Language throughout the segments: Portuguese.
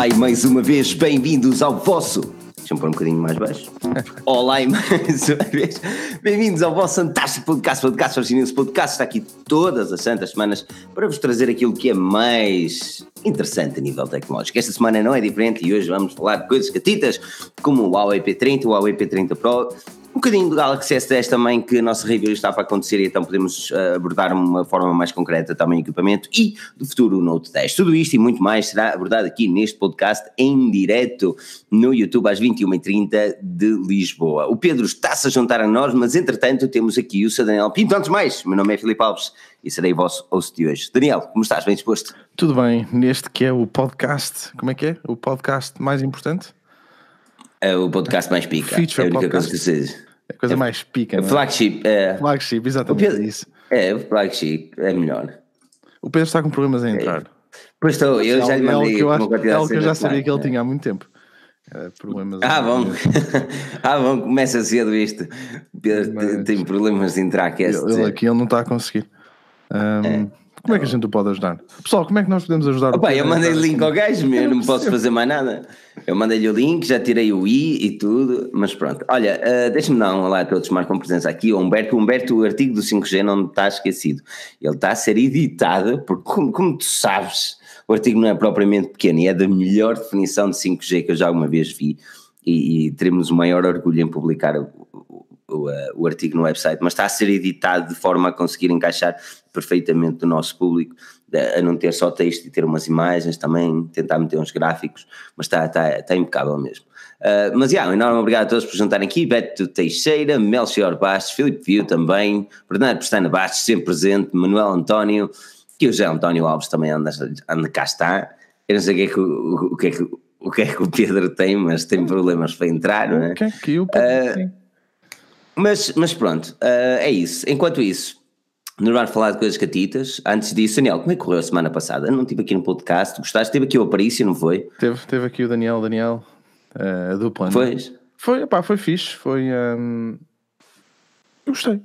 Olá e mais uma vez bem-vindos ao vosso. Deixa-me pôr um bocadinho mais baixo. Olá e mais uma vez bem-vindos ao vosso fantástico podcast, podcast Orginense Podcast. Está aqui todas as santas semanas para vos trazer aquilo que é mais interessante a nível tecnológico. Esta semana não é diferente e hoje vamos falar de coisas catitas como o Huawei P30, o Huawei P30 Pro um bocadinho do Galaxy S10 também, que a nossa review está para acontecer e então podemos uh, abordar uma forma mais concreta também o equipamento e do futuro Note 10. Tudo isto e muito mais será abordado aqui neste podcast em direto no YouTube às 21h30 de Lisboa. O Pedro está-se a juntar a nós, mas entretanto temos aqui o Sr. Daniel Pinto. Antes mais, meu nome é Filipe Alves e serei vosso host de hoje. Daniel, como estás? Bem disposto? Tudo bem, neste que é o podcast, como é que é? O podcast mais importante? É o podcast mais pica. Feature é a única podcast. coisa que seja. É a coisa é, mais pica. É? Flagship. É, flagship, exatamente. Pedro, isso. É, o flagship é melhor. O Pedro está com problemas a entrar. É. Pois estou, eu já lhe mandei. É algo que eu, que eu já sabia que ele tinha há muito tempo. É, problemas. Ah, bom. ah, bom, começa cedo isto. Pedro Mas... tem problemas de entrar. Quer ele, ele aqui ele não está a conseguir. Um, é. Como é que a gente o pode ajudar? Pessoal, como é que nós podemos ajudar Opa, o Eu mandei o link ao gajo, eu não posso fazer mais nada. Eu mandei-lhe o link, já tirei o i e tudo, mas pronto. Olha, uh, deixa-me dar um olá a todos marcam presença aqui. O Humberto, Humberto, o artigo do 5G não está esquecido. Ele está a ser editado, porque como, como tu sabes, o artigo não é propriamente pequeno e é da melhor definição de 5G que eu já alguma vez vi. E, e teremos o maior orgulho em publicar o, o, o, artigo no website, mas está a ser editado de forma a conseguir encaixar perfeitamente do nosso público, a não ter só texto e ter umas imagens também, tentar meter uns gráficos, mas está, está, está impecável mesmo. Uh, mas, yeah, um enorme obrigado a todos por juntarem aqui, Beto Teixeira, Melchior Bastos, Filipe Viu também, Bernardo Pestana Bastos, sempre presente, Manuel António, que o José António Alves também anda, anda cá está, eu não sei o que é que o, o, que é que, o que é que o Pedro tem, mas tem problemas para entrar, não é? O que é que o Pedro uh, tem? Mas, mas pronto, uh, é isso. Enquanto isso, nos vamos falar de coisas catitas. Antes disso, Daniel, como é que correu a semana passada? não estive aqui no podcast, gostaste? Teve aqui o Aparício, não foi? Teve, teve aqui o Daniel, Daniel, uh, a dupla. Foi? Foi, pá, foi fixe, foi... Um... Eu gostei, eu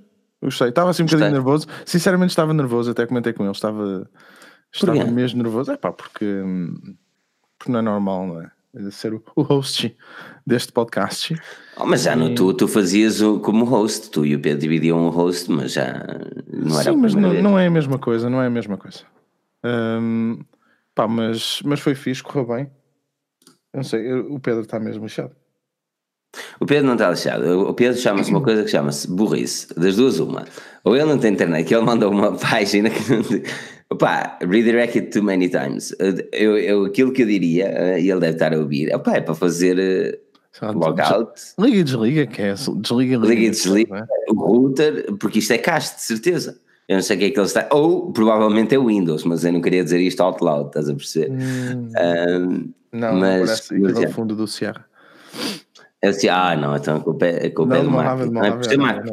gostei. Estava assim um bocadinho nervoso, sinceramente estava nervoso, até comentei com ele, estava, estava mesmo nervoso. É pá, porque, hum, porque não é normal, não é? Ser o, host deste podcast. Oh, mas já e... no tu, tu fazias o, como host, tu e o Pedro dividiam o host, mas já não era Sim, mas não, não, é a mesma coisa, não é a mesma coisa. Um, pá, mas, mas foi fixe, correu bem. Eu não sei, o Pedro está mesmo lixado. O Pedro não está lixado. O Pedro chama-se uma coisa que chama-se burrice. Das duas, uma. Ou ele não tem internet, que ele mandou uma página que não Opa, redirect it too many times. Eu, eu, aquilo que eu diria, eh, e ele deve estar a ouvir, opa, é para fazer uh, logout. Liga e desliga, que é desliga, liga, liga e desliga é? o router, porque isto é cast, de certeza. Eu não sei o que é que ele está. Ou provavelmente é Windows, mas eu não queria dizer isto out loud, estás a perceber? Hum, um, não, mas, não parece no fundo do Sierra. Eu disse, ah, não, então a culpa é, a culpa não, é do Mac. Não, é por ser Mac.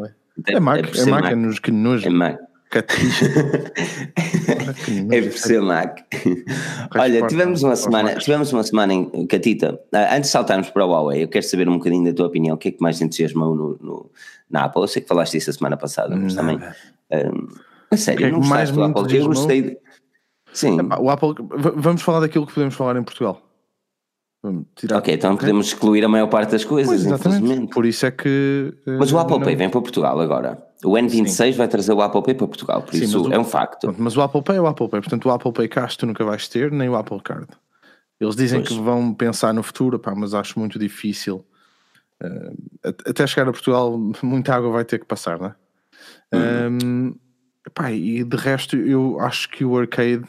É Mac, é Mac, é nos que nojo. É Mac. É por ser Mac. Olha, tivemos uma semana, tivemos uma semana em Catita. Ah, antes de saltarmos para o Huawei, eu quero saber um bocadinho da tua opinião. O que é que mais te entusiasmou no, no, na Apple? Eu sei que falaste isso a semana passada, mas também. Um, a sério, que é não mais do Apple? Eu gostei. De... Sim. o Apple, vamos falar daquilo que podemos falar em Portugal. Ok, então podemos excluir a maior parte das coisas, pois. Por isso é que. Mas o Apple não... Pay vem para Portugal agora. O N26 Sim. vai trazer o Apple Pay para Portugal, por Sim, isso o... é um facto. Mas o Apple Pay é o Apple Pay, portanto o Apple Pay Cash tu nunca vais ter, nem o Apple Card. Eles dizem pois. que vão pensar no futuro, pá, mas acho muito difícil. Uh, até chegar a Portugal, muita água vai ter que passar, não é? Uhum. Um, pá, e de resto, eu acho que o arcade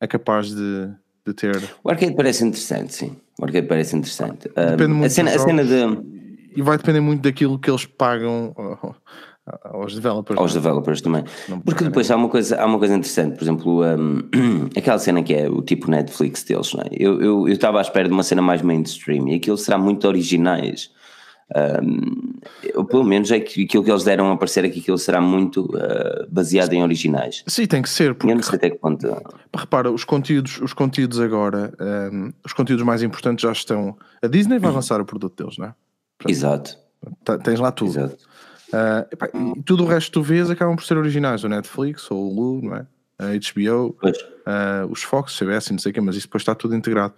é capaz de, de ter. O arcade parece interessante, sim. O arcade parece interessante. Depende um, muito a cena, a cena de. E vai depender muito daquilo que eles pagam aos developers. Aos developers também. Porque depois há uma, coisa, há uma coisa interessante, por exemplo, um, aquela cena que é o tipo Netflix deles, não é? Eu, eu, eu estava à espera de uma cena mais mainstream e aquilo será muito originais. Um, eu, pelo menos é que aquilo que eles deram a aparecer aqui, aquilo será muito uh, baseado em originais. Sim, tem que ser. Porque, eu não sei até que ponto. Repara, os conteúdos, os conteúdos agora, um, os conteúdos mais importantes já estão. A Disney vai lançar o produto deles, não é? Portanto, Exato. Tens lá tudo. Exato. Uh, epá, e tudo o resto que tu vês acabam por ser originais, o Netflix ou o Hulu, não é? A HBO, uh, os Fox, CBS, não sei o quê, mas isso depois está tudo integrado.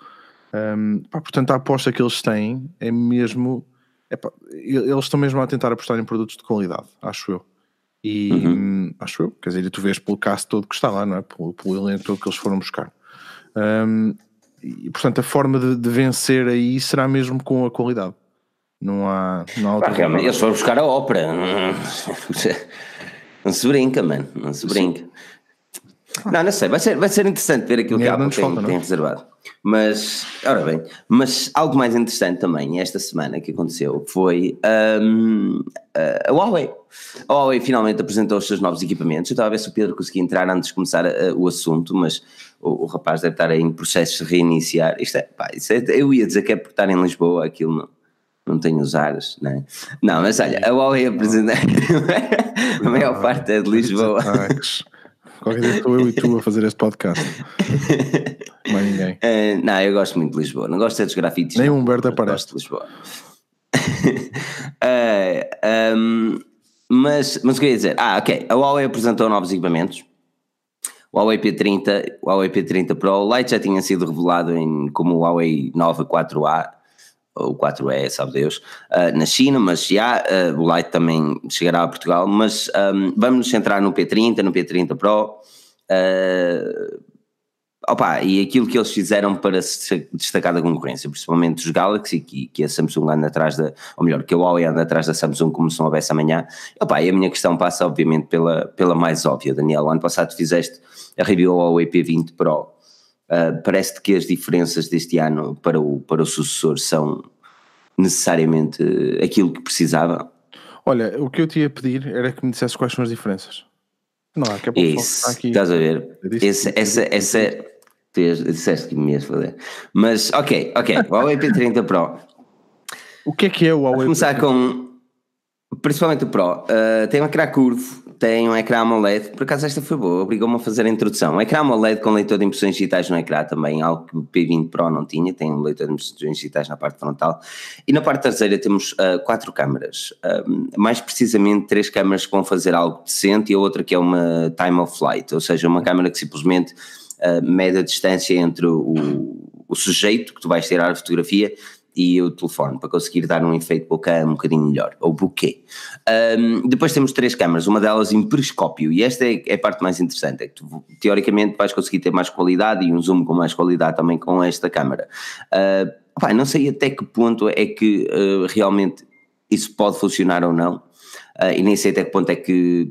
Um, pá, portanto, a aposta que eles têm é mesmo. Epá, eles estão mesmo a tentar apostar em produtos de qualidade, acho eu. E uhum. acho eu, quer dizer, tu vês pelo caso todo que está lá, não é? Pelo, pelo elenco todo que eles foram buscar. Um, e portanto, a forma de, de, vencer aí será mesmo com a qualidade. Não há. Não há Pá, realmente, eles foram buscar a ópera. Não se brinca, mano. Não se brinca. Sim. Não, não sei, vai ser, vai ser interessante ver aquilo que a Apple tem, falta, tem reservado. Mas, ora bem, mas algo mais interessante também esta semana que aconteceu foi um, a Huawei. A Huawei finalmente apresentou os seus novos equipamentos. Eu estava a ver se o Pedro conseguia entrar antes de começar uh, o assunto, mas o, o, rapaz deve estar em processo de reiniciar. Isto é, pá, é, eu ia dizer que é por estar em Lisboa, aquilo não, não tem os ares, né? Não, mas olha, a Huawei apresentou. a maior parte é de Lisboa. Qualquer dia estou eu e tu a fazer este podcast. Mais ninguém. Uh, não, eu gosto muito de Lisboa. Não gosto é dos grafites. Nem o Humberto aparece. Gosto de Lisboa. uh, eh, um, mas, mas o que eu ia dizer? Ah, ok. A Huawei apresentou novos equipamentos. O Huawei P30, o Huawei P30 Pro, o Lite já tinha sido revelado em, como o Huawei Nova 4A o 4E, sabe Deus, uh, na China, mas já uh, o Lite também chegará a Portugal, mas um, vamos nos centrar no P30, no P30 Pro, uh, opa, e aquilo que eles fizeram para se destacar da concorrência, principalmente os Galaxy, que, que a Samsung anda atrás da, ou melhor, que a Huawei anda atrás da Samsung como se não houvesse amanhã, opa, e a minha questão passa obviamente pela, pela mais óbvia, Daniel, o ano passado fizeste a review ao Huawei P20 Pro, Uh, Parece-te que as diferenças deste ano para o, para o sucessor são necessariamente aquilo que precisava? Olha, o que eu te ia pedir era que me dissesse quais são as diferenças. Não, é Isso, aqui. Estás a ver? Esse, essa, essa, disseste que me ias fazer. Mas, ok, ok. O Huawei P30 Pro. O que é que é o Huawei? Vou começar com, principalmente o Pro. Uh, tem um ecrã curvo, tem um ecrã AMOLED, por acaso esta foi boa, obrigou-me a fazer a introdução. Um ecrã AMOLED com leitor de impressões digitais no ecrã também, algo que o P20 Pro não tinha, tem um leitor de impressões digitais na parte frontal. E na parte traseira temos uh, quatro câmaras, uh, mais precisamente três câmaras que vão fazer algo decente e a outra que é uma time of flight, ou seja, uma câmera que simplesmente uh, mede a distância entre o, o sujeito que tu vais tirar a fotografia e o telefone para conseguir dar um efeito bokeh um bocadinho melhor, ou bokeh. Um, depois temos três câmaras, uma delas em periscópio, e esta é, é, a parte mais interessante, é que tu, teoricamente vais conseguir ter mais qualidade e um zoom com mais qualidade também com esta câmara. Uh, pá, não sei até que ponto é que uh, realmente isso pode funcionar ou não, uh, e nem sei até que ponto é que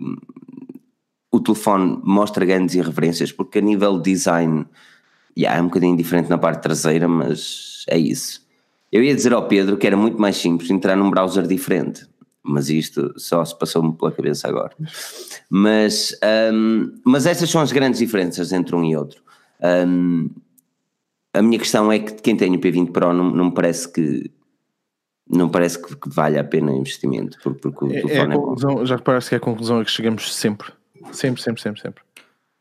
o telefone mostra grandes irreverências, porque a nível de design, yeah, é um bocadinho diferente na parte traseira, mas é isso. Eu ia dizer ao Pedro que era muito mais simples entrar num browser diferente, mas isto só se passou-me pela cabeça agora. Mas, um, mas essas são as grandes diferenças entre um e outro. Um, a minha questão é que quem tem o P20 Pro não, não me parece que não parece que, que valha a pena o investimento porque, porque o é, é, é conclusão, já parece que é a conclusão a que chegamos sempre sempre, sempre, sempre, sempre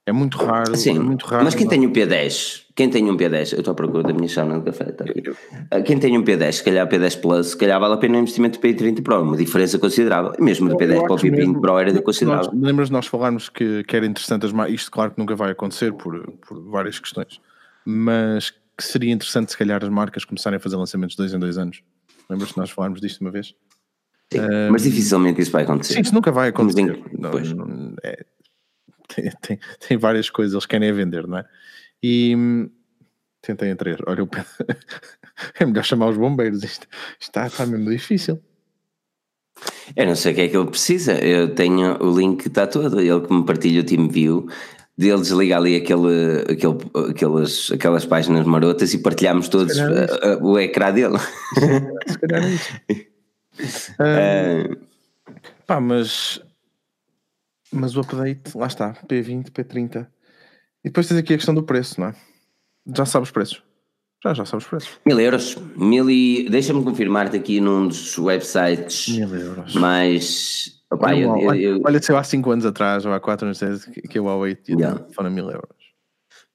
é muito raro. Sim, é muito raro. Mas quem tem um P10, quem tem um P10, eu estou à procura da minha chave de café, está aqui. Ah, quem tem um P10, se calhar P10 Plus, se calhar vale a pena o investimento do P30 Pro, uma diferença considerável. Mesmo do P10 para o P20 Pro era de considerável. Lembras de nós falarmos que, que era interessante as marcas, isto claro que nunca vai acontecer por, por várias questões, mas que seria interessante se calhar as marcas começarem a fazer lançamentos de dois em dois anos. Lembras de nós falarmos disto uma vez? Sim, um, mas dificilmente isso vai acontecer. Sim, isso nunca vai acontecer. Não, não, é, tem, tem, tem, várias coisas, eles querem vender, não é? E hum, tentem entrar. Olha, é melhor chamar os bombeiros, isto, está, está mesmo difícil. Eu não sei o que é que ele precisa, eu tenho o link, está todo, ele que me partilha o TeamView, dele desliga ali aquele, aquele, aquelas, aquelas páginas marotas e partilhamos todos é o ecrã dele. Se calhar é isso. uh, pá, mas mas o update, lá está, P20, P30. E depois tens aqui a questão do preço, não é? Já sabes os preços. Já, já sabes os preços. Mil euros. Mil e... Deixa-me confirmar-te aqui num dos websites. Mil euros. Mas. Opa, olha, eu, eu, eu... olha, se eu há 5 anos atrás ou há 4 anos atrás que o Huawei tinha yeah. a mil euros.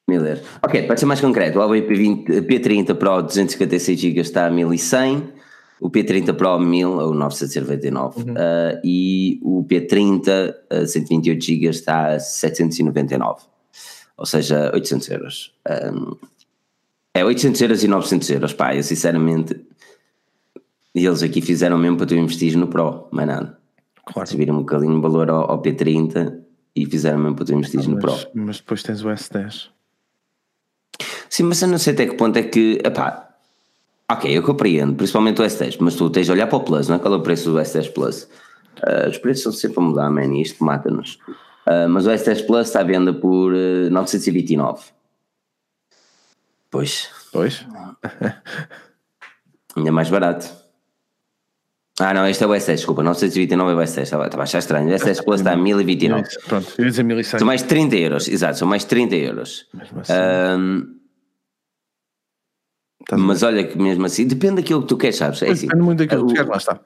Mil euros. Ok, para ser mais concreto, o Huawei P20, P30 Pro 256 GB está a 1100 o P30 Pro 1000 ou 999 uhum. uh, e o P30 uh, 128 GB está a 799, ou seja, 800 euros. Um, É 800 euros e 900 euros, pá, eu sinceramente. Eles aqui fizeram mesmo para tu investir no Pro, mais nada. Claro. Subiram um bocadinho o valor ao, ao, P30 e fizeram mesmo para tu investir ah, no Pro. Mas depois tens o S10. Sim, mas eu não sei até que ponto é que. Epá, ok, eu compreendo, principalmente o S10, mas tu tens de olhar para o Plus, não é? Qual é o preço do S10 Plus? Uh, os preços são sempre a mudar, man, e isto mata-nos. Uh, mas o S10 Plus está à venda por uh, 929. Pois. Pois. Ainda mais barato. Ah, não, este é o S10, desculpa, 929 é o S10, estava, a achar estranho. O S10 Plus está a 1029. Pronto, eu ia dizer 1100. São mais 30 euros, exato, são mais 30 euros. Assim. Um, Tá mas olha que mesmo assim, depende daquilo que tu queres, sabes? É assim, depende muito daquilo que tu queres, lá está.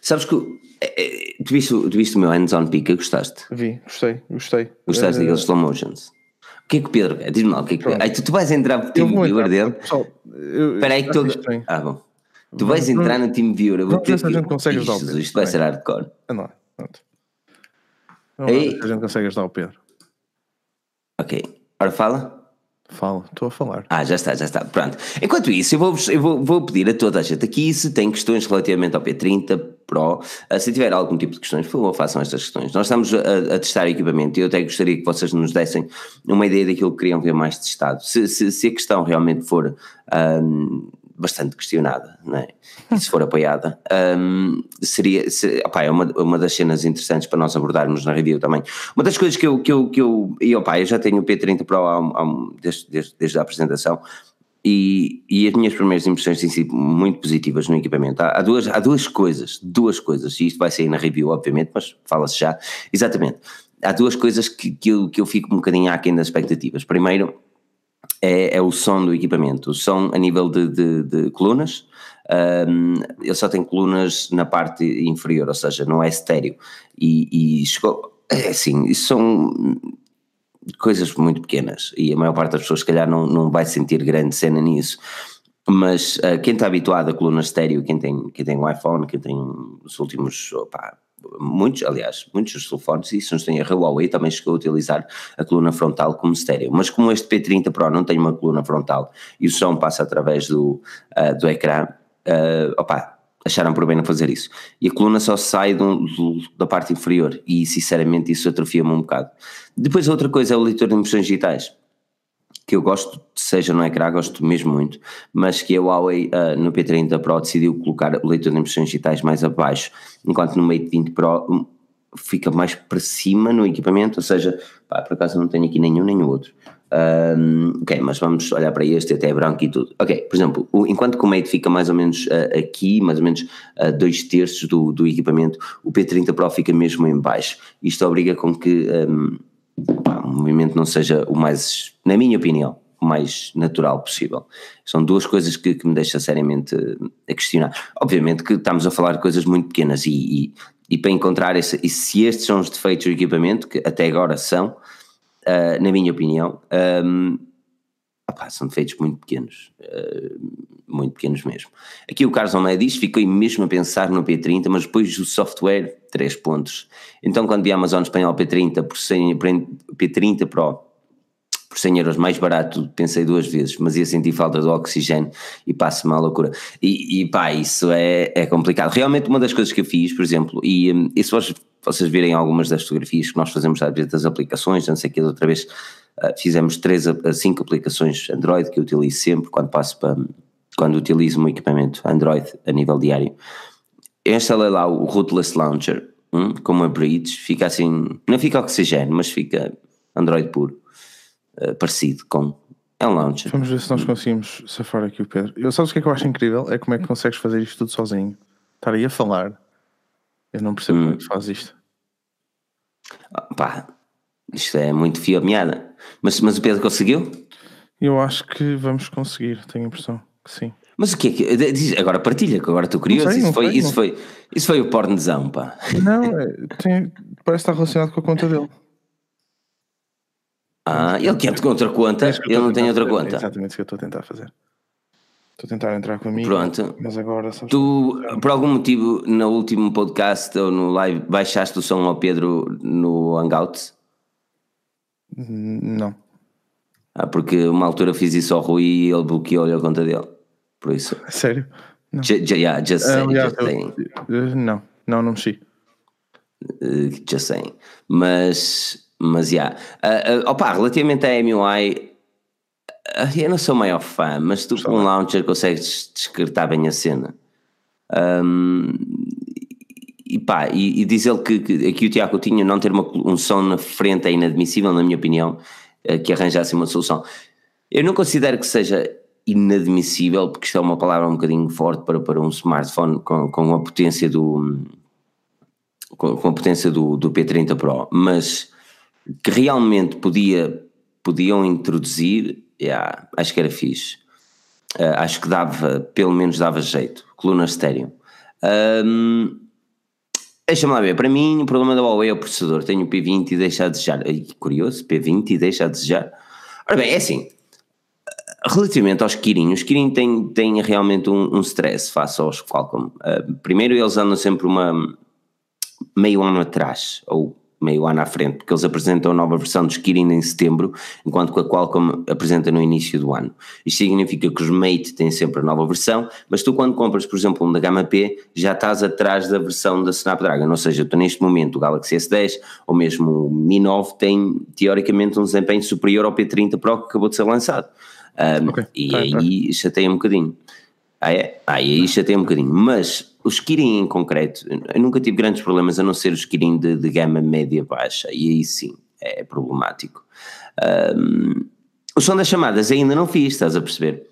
Sabes que é, é, tu, viste, tu viste o meu hands-on pica, gostaste? Vi, gostei, gostei. Gostaste uh... daqueles slow motions? O que é que o Pedro quer? Diz-me lá, o que é que Ai, tu, tu vais entrar no Team Viewer dele? Espera aí que tu. Ah, bom. Tu vais não, entrar no Team Viewer. Eu vou ter que... a gente consegue ajudar o Pedro. Isto vai ser hardcore. Não, pronto. Vamos Ei. a gente consegue ajudar o Pedro. Ok. Ora fala. Fala, estou a falar. Ah, já está, já está. Pronto. Enquanto isso, eu vou, eu vou, vou pedir a toda a gente aqui se tem questões relativamente ao P30 Pro. Ah, se tiver algum tipo de questões, por favor, façam estas questões. Nós estamos a, a testar equipamento e eu até gostaria que vocês nos dessem uma ideia daquilo que queriam ver mais testado. Se, se, se a questão realmente for. Um, bastante questionada, não é? E se for apoiada, um, seria, se, opa, é uma, uma das cenas interessantes para nós abordarmos na review também. Uma das coisas que eu, que eu, que eu e opa, eu já tenho o P30 Pro há, há, desde, desde, desde a apresentação, e, e, as minhas primeiras impressões têm sido muito positivas no equipamento. Há, há, duas, há duas coisas, duas coisas, e isto vai sair na review, obviamente, mas fala-se já. Exatamente. Há duas coisas que, que, eu, que eu fico um bocadinho aquém das expectativas. Primeiro, é, é, o som do equipamento. O som a nível de, de, de colunas, um, ele só tem colunas na parte inferior, ou seja, não é estéreo. E, e chegou, é assim, isso são coisas muito pequenas e a maior parte das pessoas, se calhar, não, não vai sentir grande cena nisso. Mas uh, quem está habituado a colunas estéreo, quem tem, quem tem um iPhone, quem tem os últimos opa, muitos, aliás, muitos dos telefones, e se não tem a Huawei também chegou a utilizar a coluna frontal como estéreo, mas como este P30 Pro não tem uma coluna frontal e o som passa através do, uh, do ecrã, uh, opa, acharam por bem não fazer isso. E a coluna só sai do, do, da parte inferior e sinceramente isso atrofia-me um bocado. Depois outra coisa é o leitor de impressões digitais que eu gosto, seja no ecrã, gosto mesmo muito, mas que a Huawei uh, no P30 Pro decidiu colocar o leitor de impressões digitais mais abaixo, enquanto no Mate 20 Pro hum, fica mais para cima no equipamento, ou seja, pá, por acaso não tenho aqui nenhum nem o outro. Um, ok, mas vamos olhar para este, até é branco e tudo. Ok, por exemplo, o, enquanto que o Mate fica mais ou menos uh, aqui, mais ou menos uh, dois terços do, do equipamento, o P30 Pro fica mesmo em baixo. Isto obriga com que um, pá, o movimento não seja o mais, na minha opinião, o mais natural possível. São duas coisas que, que me deixam seriamente a questionar. Obviamente que estamos a falar de coisas muito pequenas e, e, e para encontrar esse, e se estes são os defeitos do equipamento, que até agora são, uh, na minha opinião, um, são defeitos muito pequenos, uh, muito pequenos mesmo. Aqui o Carlos Almeida diz, fiquei mesmo a pensar no P30, mas depois do software, 3 pontos. Então quando vi a Amazon Espanhol P30 por 100, P30 Pro por 100 euros mais barato, pensei duas vezes, mas ia sentir falta do oxigênio e passo-me à loucura. E, e pá, isso é, é complicado. Realmente uma das coisas que eu fiz, por exemplo, e, e se vocês, vocês virem algumas das fotografias que nós fazemos às vezes das aplicações, não sei o que, outra vez uh, fizemos três a cinco aplicações Android que eu utilizo sempre quando passo para, quando utilizo um equipamento Android a nível diário. Eu instalei lá o Rootless Launcher, hum, com uma bridge, fica assim, não fica oxigênio, mas fica Android puro uh, parecido com. É um launcher. Vamos ver se nós conseguimos safar aqui o Pedro. Eu sabes o que é que eu acho incrível? É como é que consegues fazer isto tudo sozinho. Estar aí a falar. Eu não percebo hum. como é que faz isto. Ah, pá, isto é muito fio meada. Mas, mas o Pedro conseguiu? Eu acho que vamos conseguir, tenho a impressão que sim. Mas o que é que. Diz, agora partilha, que agora estou curioso. Sei, isso, foi, sei, isso, foi, isso foi o pornozão, pá. Não, é, tem, parece estar relacionado com a conta dele. Ah, ele quer com outra conta, é ele não tem outra fazer. conta. É exatamente isso que eu estou a tentar fazer. Estou a tentar entrar comigo. Pronto. Mas agora Tu, por algum motivo, no último podcast ou no live, baixaste o som ao Pedro no Hangout? Não. Ah, porque uma altura fiz isso ao Rui e ele bloqueou-lhe a conta dele. Por isso. Sério? Não. J, yeah, just saying. Uh, just saying. Eu, não, não, não mexi. Uh, just saying. Mas, mas, já. Yeah. Uh, uh, opa, relativamente à MUI, uh, eu não sou o maior fã, mas tu com um launcher consegues descartar bem a cena. Um, e pá, e, e diz ele que, que aqui o Tiago tinha não ter uma, um som na frente é inadmissível, na minha opinião, eh, que arranjasse uma solução. Eu não considero que seja inadmissível, porque isto é uma palavra um bocadinho forte para, para um smartphone com, com a potência do com, a potência do, do P30 Pro, mas que realmente podia, podiam introduzir, yeah, acho que era fixe. Uh, acho que dava, pelo menos dava jeito. Coluna estéreo. Um, Deixa-me lá ver, para mim o problema da Huawei é o processador, tenho o P20 e deixa a desejar. Ai, curioso, P20 e deixa a desejar. Ora bem, é assim, relativamente aos Kirin, os Kirin têm, têm realmente um, um stress face aos Qualcomm. Uh, primeiro eles andam sempre uma meio ano atrás, ou meio ano à frente, porque eles apresentam a nova versão dos Kirin em setembro, enquanto que a Qualcomm apresenta no início do ano. Isto significa que os Mate têm sempre a nova versão, mas tu quando compras, por exemplo, um da gama P, já estás atrás da versão da Snapdragon, ou seja, tu neste momento o Galaxy S10 ou mesmo o Mi 9 tem teoricamente um desempenho superior ao P30 Pro que acabou de ser lançado. Um, okay. E tá, aí tá. chateia um bocadinho. Ah, é? Ah, e aí chateia um bocadinho. Mas os Kirin em concreto, eu nunca tive grandes problemas a não ser os Kirin de, de gama média-baixa, e aí sim é problemático. Um, o som das chamadas ainda não fiz, estás a perceber?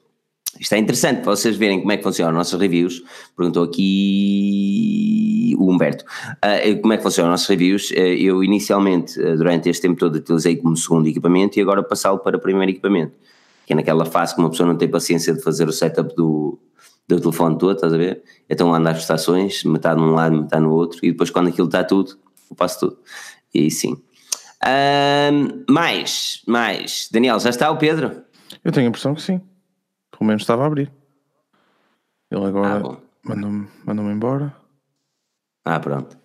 Isto é interessante para vocês verem como é que funcionam nossos reviews. Perguntou aqui o Humberto uh, como é que funcionam nossos reviews. Uh, eu inicialmente, uh, durante este tempo todo, utilizei como segundo equipamento e agora passá-lo para primeiro equipamento. Que é naquela fase que uma pessoa não tem paciência de fazer o setup do, do telefone todo, estás a ver? Então ando às prestações, metade num lado, metade no outro, e depois quando aquilo está tudo, eu passo tudo. E aí sim. Um, mais, mais. Daniel, já está o Pedro? Eu tenho a impressão que sim. Pelo menos estava a abrir. Ele agora ah, mandou-me mandou embora. Ah, pronto.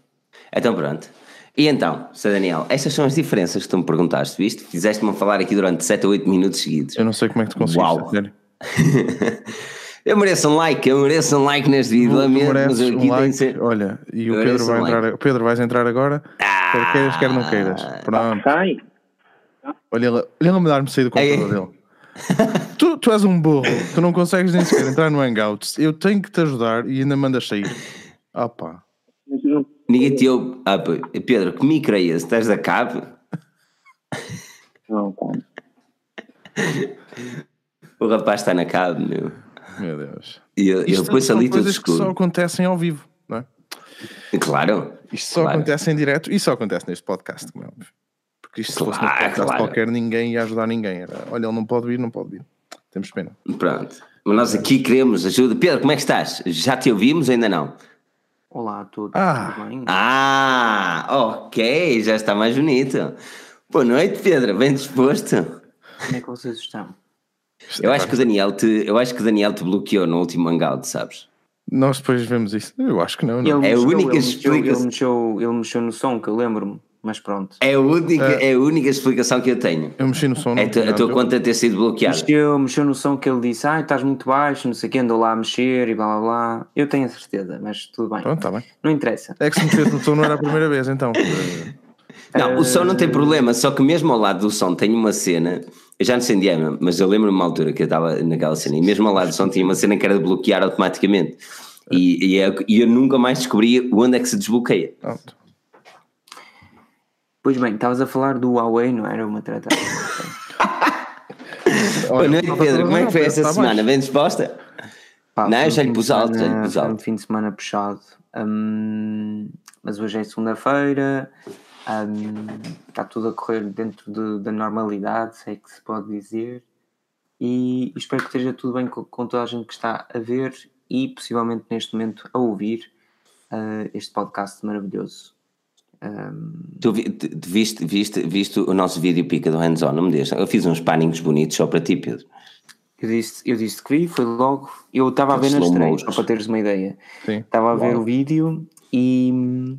Então pronto. E então, Sr. Daniel, estas são as diferenças que tu me perguntaste, viste? Fizeste-me falar aqui durante 7 ou 8 minutos seguidos. Eu não sei como é que tu conseguiste, Uau. Eu mereço um like, eu mereço um like neste vídeo, lamento, mas aqui um like, ser... Olha, e o Pedro vai um entrar. Like. Pedro, vais entrar agora, ah, quer queiras, quer não queiras. Pronto. Sai. Olha, ele, ele não me dar-me sair do computador dele. tu, tu és um burro, tu não consegues nem sequer entrar no Hangouts. Eu tenho que te ajudar e ainda mandas sair. Opa. Ninguém te ouve. Ah, Pedro, que micro é esse? Estás da cabo? Não, pá. O rapaz está na cabo, meu. Meu Deus. E, e depois ali tudo escuro. que só acontecem ao vivo, não é? Claro. Isto só claro. acontece em direto e só acontece neste podcast, como é óbvio. Porque isto claro, se fosse num podcast claro. qualquer, ninguém ia ajudar ninguém. Era, olha, ele não pode vir, não pode vir. Temos pena. Pronto. Mas nós aqui queremos ajuda. Pedro, como é que estás? Já te ouvimos ou ainda não? Olá a todos. Ah, tudo bem? ah ok, já está mais bonito. Boa noite, Pedro. Bem disposto? Como é que vocês estão? Eu acho, que o Daniel te, eu acho que o Daniel te bloqueou no último hangout, sabes? Nós depois vemos isso. Eu acho que não. não. é a única explicação. Ele mexeu, ele mexeu no som, que eu lembro-me, mas pronto. É a, única, é. é a única explicação que eu tenho. Eu mexi no som. É a tua conta ter sido bloqueada. Mexeu, mexeu no som que ele disse: Ah, estás muito baixo, não sei o que, andou lá a mexer e blá blá blá. Eu tenho a certeza, mas tudo bem. Pronto, está bem. Não interessa. É que se mexeu no som não era a primeira vez, então. Não, o som não tem problema, só que mesmo ao lado do som tem uma cena eu já não sei onde é, mas eu lembro-me uma altura que eu estava naquela cena e mesmo ao lado do som tinha uma cena que era de bloquear automaticamente e, e, eu, é e eu nunca mais descobri onde é que se desbloqueia. Pronto. Pois bem, estavas a falar do Huawei, não era uma trata? Boa noite, Pedro. Como é que foi essa tá semana? Bem disposta? Pá, não, já lhe pus alto, já lhe pus alto. um fim de semana puxado. Hum, mas hoje é segunda-feira, um, está tudo a correr dentro de, da normalidade, se é que se pode dizer. E espero que esteja tudo bem com, com toda a gente que está a ver e possivelmente neste momento a ouvir uh, este podcast maravilhoso. Um... Tu, viste, viste, viste o nosso vídeo pica do hands-on, não me deixa? Eu fiz uns pannings bonitos só para ti, Pedro. Eu disse, eu disse que vi, foi logo. Eu estava a ver nas três, só para teres uma ideia. Estava a ver Uau. o vídeo e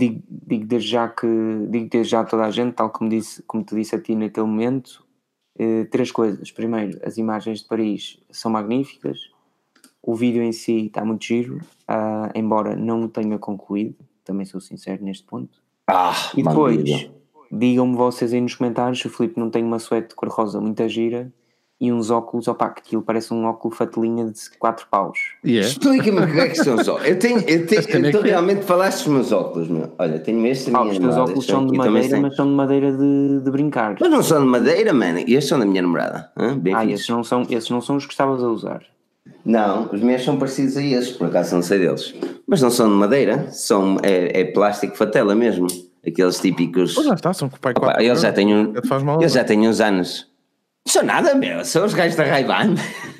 digo, digo desde já que digo desde já a toda a gente, tal como, disse, como te disse a ti naquele momento, Uh, três coisas. Primeiro, as imagens de Paris são magníficas. O vídeo em si está muito giro, uh, embora não o tenha concluído. Também sou sincero neste ponto. Ah, e depois, digam-me vocês aí nos comentários se o Filipe não tem uma suéte de cor-rosa muito gira e uns óculos, opá, que aquilo parece um óculo fatelinha de 4 paus. Yeah. Explica-me o que é que são os óculos. Eu tenho, eu tenho, eu realmente falaste dos meus óculos, meu. Olha, tenho estes ah, Os meus óculos são de madeira, mas são de madeira de, de brincar. Mas não são de madeira, mano. Estes são da minha namorada. Bem ah, esses não, são, esses não são os que estavas a usar. Não, os meus são parecidos a esses, por acaso não sei deles. Mas não são de madeira, são, é, é plástico fatela mesmo. Aqueles típicos. Pois já está, são com o pai Opa, Eles já têm, um, eles já têm uns anos. São nada, meu. São os gajos da Ray-Ban.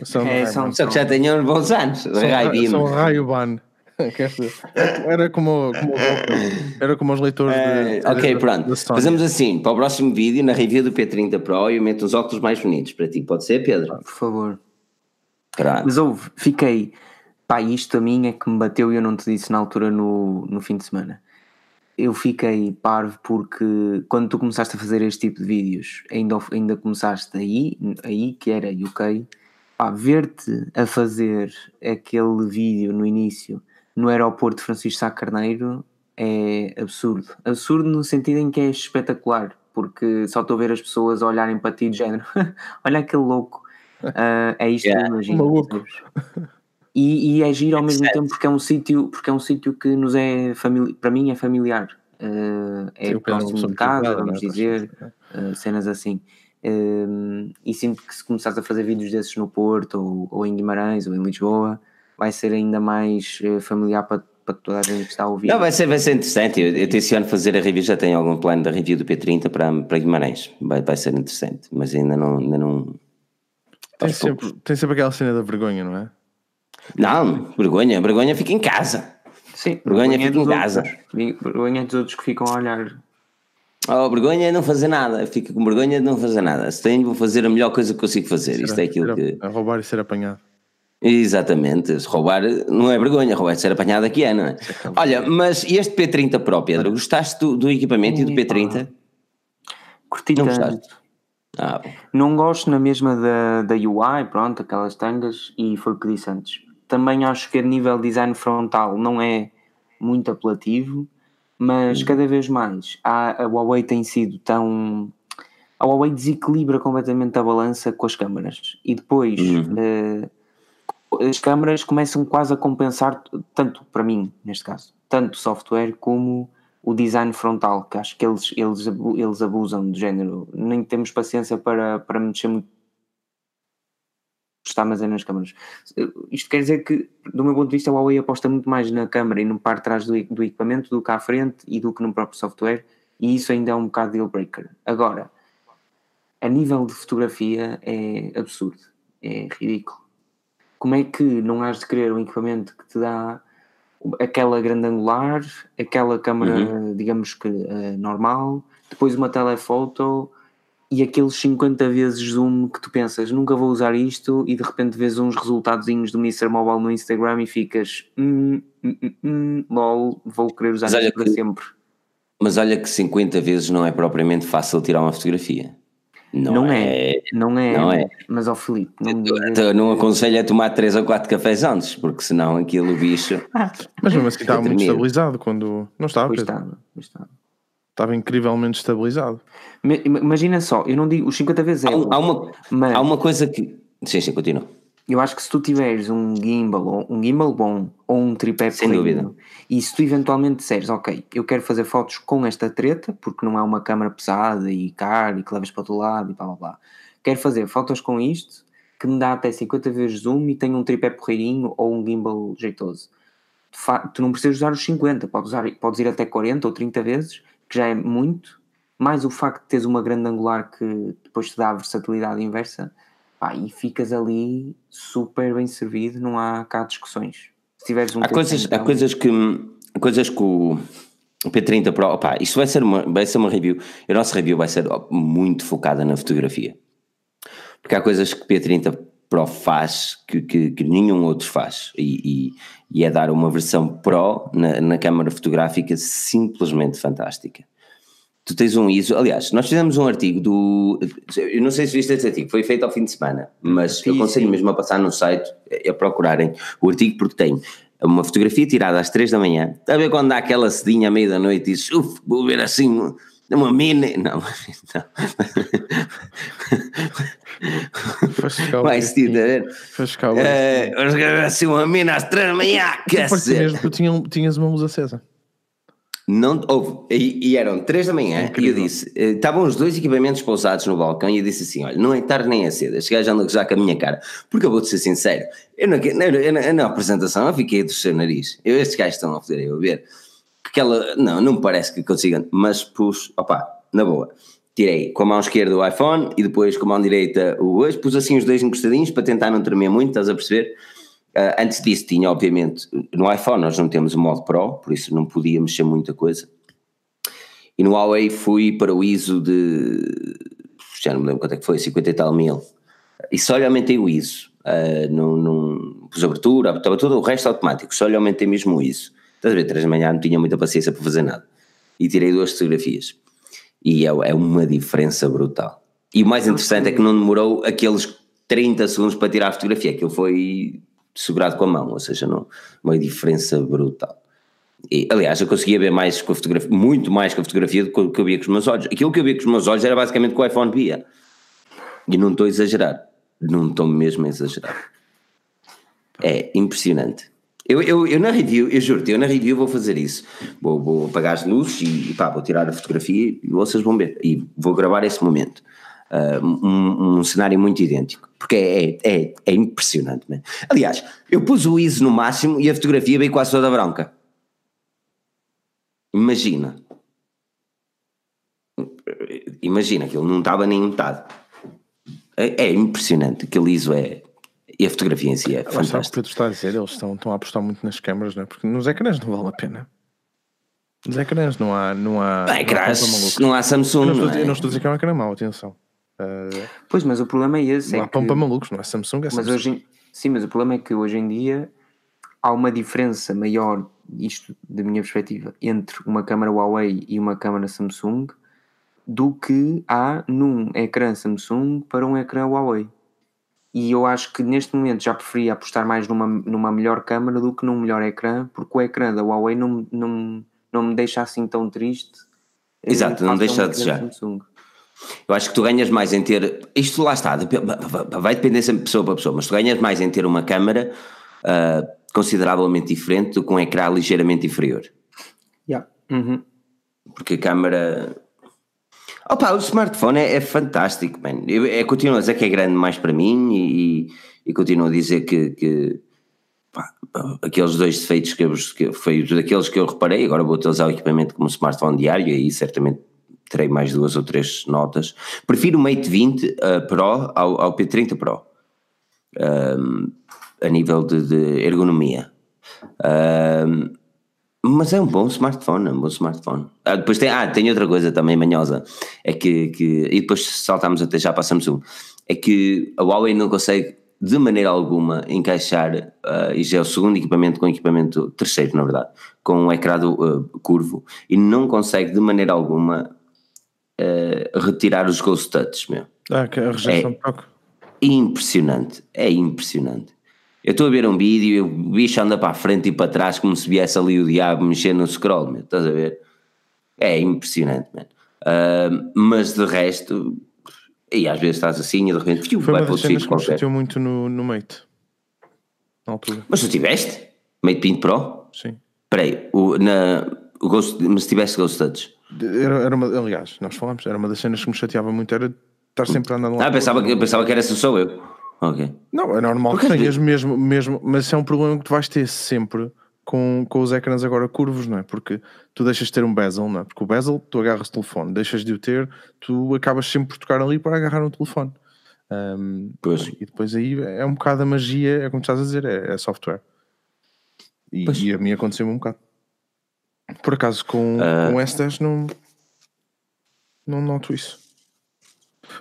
São, é, são, só que já têm uns bons anos. São, são Ray-Ban. Era como, como, era como os leitores de, Ok, pronto. Fazemos assim: para o próximo vídeo, na review do P30 Pro, eu meto os óculos mais bonitos para ti. Pode ser, Pedro? Por favor. Pronto. Mas houve, fiquei. Pá, isto a mim é que me bateu e eu não te disse na altura no, no fim de semana eu fiquei parvo porque quando tu começaste a fazer este tipo de vídeos, ainda, ainda começaste aí, aí que era UK, pá, ver-te a fazer aquele vídeo no início no aeroporto de Francisco Sá Carneiro é absurdo. Absurdo no sentido em que é espetacular, porque só estou a ver as pessoas olharem para ti de género, olha aquele louco, uh, é isto yeah. que eu imagino. E, e é giro ao mesmo tempo porque é um sítio porque é um sítio que nos é familiar para mim é familiar. Uh, é Sim, próximo de casa vamos dizer uh, cenas assim. Uh, e sinto que se começares a fazer vídeos desses no Porto ou, ou em Guimarães ou em Lisboa vai ser ainda mais familiar para, para toda a gente que está a ouvir. Não, vai ser, vai ser interessante. Eu, eu tenciono fazer a review já tenho algum plano da review do P30 para, para Guimarães. Vai, vai ser interessante mas ainda não, ainda não tem sempre, tem sempre aquela cena da vergonha, não é? Não, vergonha, vergonha fica em casa. Sim, vergonha, vergonha fica em casa. Outros. Vergonha dos outros que ficam a olhar. Oh, vergonha é não fazer nada, fica com vergonha de não fazer nada. Se tenho, vou fazer a melhor coisa que consigo fazer. Será, Isto é aquilo que. A roubar e ser apanhado. Exatamente, se roubar não é vergonha, roubar e ser apanhado aqui é, não é? Olha, mas este P30 Pro, Pedro, gostaste do, do equipamento e do P30? Curti não gostaste? Ah, não gosto na mesma da, da UI, pronto, aquelas tangas, e foi o que disse antes também acho que a nível design frontal não é muito apelativo, mas uhum. cada vez mais a, a Huawei tem sido tão. A Huawei desequilibra completamente a balança com as câmaras e depois uh, as câmaras começam quase a compensar, tanto para mim, neste caso, tanto o software como o design frontal, que acho que eles, eles, eles abusam do género. Nem temos paciência para, para mexer muito está armazenado nas câmaras. Isto quer dizer que, do meu ponto de vista, a Huawei aposta muito mais na câmara e no par de trás do, do equipamento do que à frente e do que no próprio software, e isso ainda é um bocado deal breaker. Agora, a nível de fotografia é absurdo, é ridículo. Como é que não has de querer um equipamento que te dá aquela grande angular, aquela câmera, uhum. digamos que uh, normal, depois uma telefoto e aqueles 50 vezes zoom que tu pensas, nunca vou usar isto, e de repente vês uns resultadozinhos do Mr. Mobile no Instagram e ficas, hum, hum, hum, hum lol, vou querer usar isto para que, sempre. Mas olha que 50 vezes não é propriamente fácil tirar uma fotografia. Não, não é, é, não é, não é. Mas ao Filipe, não, eu, não aconselho a tomar 3 ou 4 cafés antes, porque senão aquilo bicho. mas mesmo assim estava muito estabilizado quando. Não estava, pois estava, pois estava estava incrivelmente estabilizado. Imagina só, eu não digo os 50 vezes é. Há, há, uma, mas há uma coisa que. Sim, sim, continua. Eu acho que se tu tiveres um gimbal, um gimbal bom ou um tripé Sem dúvida. e se tu eventualmente disseres, ok, eu quero fazer fotos com esta treta, porque não é uma câmera pesada e cara e que levas para todo lado e blá blá blá. Quero fazer fotos com isto que me dá até 50 vezes zoom e tenho um tripé porreirinho ou um gimbal jeitoso. Tu não precisas usar os 50, podes, usar, podes ir até 40 ou 30 vezes que já é muito, mais o facto de teres uma grande angular que depois te dá a versatilidade inversa, pá, e ficas ali super bem servido, não há cá discussões. Se tiveres um há, coisas, há coisas que coisas que o, o P30 Pro, pá, isto vai ser, uma, vai ser uma review, a nossa review vai ser muito focada na fotografia. Porque há coisas que o P30 Pro faz que, que, que nenhum outro faz e, e, e, é dar uma versão Pro na, na câmara fotográfica simplesmente fantástica. tu tens um ISO. Aliás, nós fizemos um artigo do. Eu não sei se viste esse artigo, foi feito ao fim de semana, mas sim, eu aconselho sim. mesmo a passar no site, a procurarem o artigo, porque tem uma fotografia tirada às 3 da manhã. Está a ver quando dá aquela cedinha à meia da noite e diz, uf, vou ver assim uma mini. Não, não. Vai se ver. Vamos gravar assim uma mina às 3 da manhã. Que tu tinhas uma luz acesa. Não, houve, e, e eram três da manhã Incrível. e eu disse, eh, estavam os dois equipamentos pousados no balcão e eu disse assim, olha, não é tarde nem é cedo, este gajo anda já com a minha cara, porque eu vou-te ser sincero, eu, não, eu, eu, na apresentação eu fiquei do seu nariz, eu, estes gajos estão a fazer eu a ver, que ela, não, não me parece que consiga, mas pus, opa, na boa, tirei com a mão esquerda o iPhone e depois com a mão direita o hoje, pus assim os dois encostadinhos para tentar não tremer muito, estás a perceber? Uh, antes disso tinha, obviamente, no iPhone nós não temos o modo Pro, por isso não podia mexer muita coisa. E no Huawei fui para o ISO de, já não me lembro quanto é que foi, 50 e tal mil. E só lhe aumentei o ISO. Uh, não, não, pus abertura, estava todo o resto automático, só lhe aumentei mesmo o ISO. Estás a ver, três da manhã não tinha muita paciência para fazer nada. E tirei duas fotografias. E é, é uma diferença brutal. E o mais interessante é que não demorou aqueles 30 segundos para tirar a fotografia, aquilo foi segurado com a mão, ou seja, não, uma diferença brutal. E, aliás, eu conseguia ver mais com a fotografia, muito mais com a fotografia do que eu via com os meus olhos. Aquilo que eu via com os meus olhos era basicamente com o iPhone via. E não estou a exagerar. Não estou mesmo a exagerar. É impressionante. Eu, eu, eu na review, eu juro-te, eu na review vou fazer isso. Vou, vou apagar as luzes e, pá, vou tirar a fotografia e vocês vão ver. E vou gravar esse momento. Uh, um, um, cenário muito idêntico, porque é, é, é impressionante. Man. Aliás, eu pus o ISO no máximo e a fotografia veio quase toda branca. Imagina. Imagina, aquilo não estava nem metade. É, é impressionante, aquele ISO é. E a fotografia em si é fantástica. o que Pedro está a dizer, eles estão, estão a apostar muito nas câmaras, não é? Porque nos ecrãs não vale a pena. Nos ecrãs não há. Não há, Bem, não, não há Samsung. Eu não, estou, é? eu não estou a dizer que é um ecrã mau, atenção. Uh, pois, mas o problema é esse. Não é há pão para malucos, não é Samsung, é mas Samsung. Hoje, sim, mas o problema é que hoje em dia há uma diferença maior, isto da minha perspectiva, entre uma câmera Huawei e uma câmera Samsung do que há num ecrã Samsung para um ecrã Huawei. E eu acho que neste momento já preferia apostar mais numa, numa melhor câmera do que num melhor ecrã, porque o ecrã da Huawei não, não, não me deixa assim tão triste. Exato, não deixa de desejar. Eu acho que tu ganhas mais em ter. Isto lá está, vai depender sempre de pessoa para pessoa, mas tu ganhas mais em ter uma câmera uh, consideravelmente diferente do que um ecrã ligeiramente inferior. Yeah. Uhum. Porque a câmera. Opa, o smartphone é, é fantástico, man. Eu, é, continuo a dizer que é grande mais para mim e, e continuo a dizer que, que pá, aqueles dois defeitos que, eu, que foi daqueles que eu reparei, agora vou utilizar o equipamento como smartphone diário e certamente terei mais duas ou três notas. Prefiro o Mate 20 uh, Pro ao, ao P30 Pro, um, a nível de, de ergonomia. Um, mas é um bom smartphone, é um bom smartphone. Ah, depois tem, ah, tem outra coisa também manhosa, é que, que e depois saltamos até já para a Samsung, é que a Huawei não consegue de maneira alguma encaixar, uh, e já é o segundo equipamento com equipamento, terceiro na verdade, com um ecrã uh, curvo, e não consegue de maneira alguma uh, retirar os ghost touch, meu. Ah, que a rejeição é de toque. Impressionante, é impressionante. Eu estou a ver um vídeo e o bicho anda para a frente e para trás como se viesse ali o diabo mexendo no scroll, meu, estás a ver? É impressionante, man. Uh, mas de resto, e às vezes estás assim e de repente fiu, vai para o sítio qualquer. Foi muito no, no Mate, na altura. Mas tu tiveste? Mate Pinto Pro? Sim. Espera aí, o, na, o Ghost, mas tiveste Ghost Touch? Era, era uma, aliás, nós falamos, era uma das cenas que me chateava muito, era estar sempre andando lá. Ah, pensava que, pensava que era só eu. Ok. Não, é normal Porque que tenhas mesmo, mesmo, mas é um problema que tu vais ter sempre com, com os ecrãs agora curvos, não é? Porque tu deixas de ter um bezel, não é? Porque o bezel, tu agarras o telefone, deixas de o ter, tu acabas sempre por tocar ali para agarrar um telefone. Um, pois. E depois aí é um bocado a magia, é como estás a dizer, é, é software. E, e, a mim aconteceu-me um bocado. Por acaso com, uh... com o S10 não, não noto isso.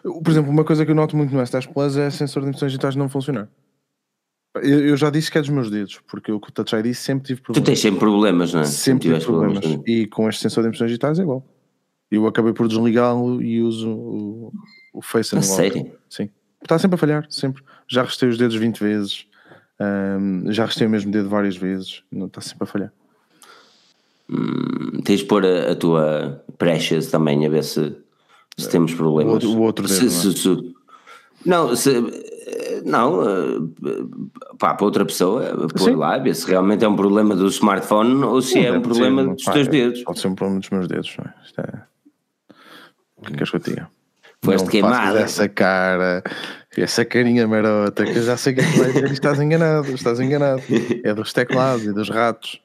Por exemplo, uma coisa que eu noto muito no S10 Plus é sensor de emissões digitais não funcionar. Eu, eu, já disse que é dos meus dedos, porque o que o Touch ID sempre tive problemas. Tu tens sempre problemas, não é? Sempre, sempre tive problemas. problemas. E com este sensor de emissões digitais é igual. Eu acabei por desligá-lo e uso o, o Face Unlock. Sério? Sim. Está sempre a falhar, sempre. Já restei os dedos 20 vezes. Já restei o mesmo dedo várias vezes. Não está sempre a falhar. Hum, tens de pôr a, a, tua Precious também a ver se, se temos problemas. O, outro dedo. Se, se, se, não, se, não, eh, pá, para outra pessoa, pôr lá, se realmente é um problema do smartphone ou se é um problema ser, dos pá, teus dedos. Pode ser um problema dos meus dedos, não é? Isto é... O que queres que eu diga? Foste queimada. Essa cara, essa carinha marota, que eu já sei que vai dizer estás enganado, estás enganado. É dos teclados e dos ratos.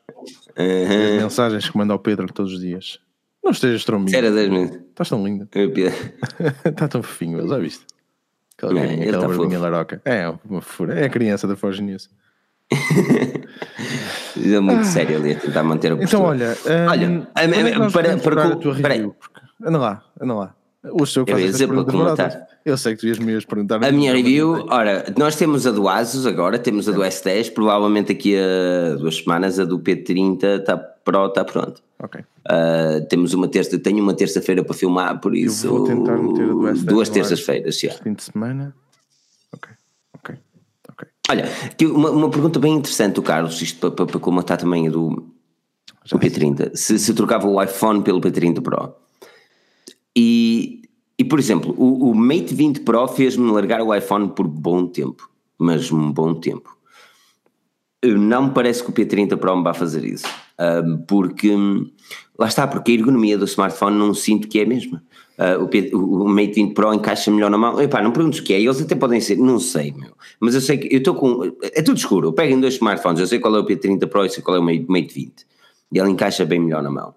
Uhum. As mensagens que manda ao Pedro todos os dias. Não estejas tão lindo. Era 10 minutos. Estás tão lindo. Está tão fofinho, já viste? Aquela, é, carinha, aquela tá laroca. É, uma fura. É a criança da Forge News. é muito ah. sério ali a tentar manter o Então, olha, um, olha um, é para, para, para, a tua review? Anda lá, anda lá. O seu eu ia dizer para comentar. Eu sei que tu ias me ias perguntar. A minha review, ora, nós temos a do Asus agora, temos a do S10, provavelmente aqui a duas semanas a do P30 está Pro está pronto. Ok. Uh, temos uma terça, tenho uma terça-feira para filmar, por isso. Eu vou tentar meter a do S10 duas terças-feiras, já. Fim de semana. Ok, ok, ok. Olha, uma, uma pergunta bem interessante do Carlos, isto para, para, para comentar também a do, do P30. Se, se trocava o iPhone pelo P30 Pro. E, e por exemplo, o, o Mate 20 Pro fez-me largar o iPhone por bom tempo, mas um bom tempo. Não me parece que o P30 Pro me vá fazer isso, porque lá está, porque a ergonomia do smartphone não sinto que é a mesma. Uh, o, P, o, Mate 20 Pro encaixa melhor na mão. Epá, não pergunto o que é, eles até podem ser, não sei, meu. Mas eu sei que eu estou com. É tudo escuro. Eu pego em dois smartphones, eu sei qual é o P30 Pro e sei qual é o Mate, Mate 20. E ele encaixa bem melhor na mão.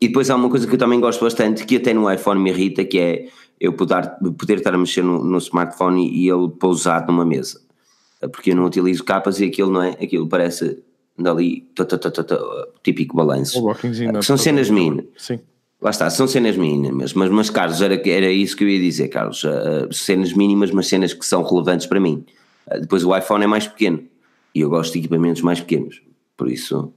E depois há uma coisa que eu também gosto bastante, que até no iPhone me irrita, que é eu poder, poder estar a mexer no, no smartphone e, ele pousado numa mesa. Porque eu não utilizo capas e aquilo não é, aquilo parece dali, típico balanço. São cenas mínimas. Sim. Lá está, são cenas mínimas, mas, mas Carlos, era, era isso que eu ia dizer, Carlos. Uh, cenas mínimas, mas cenas que são relevantes para mim. Uh, depois o iPhone é mais pequeno e eu gosto de equipamentos mais pequenos, por isso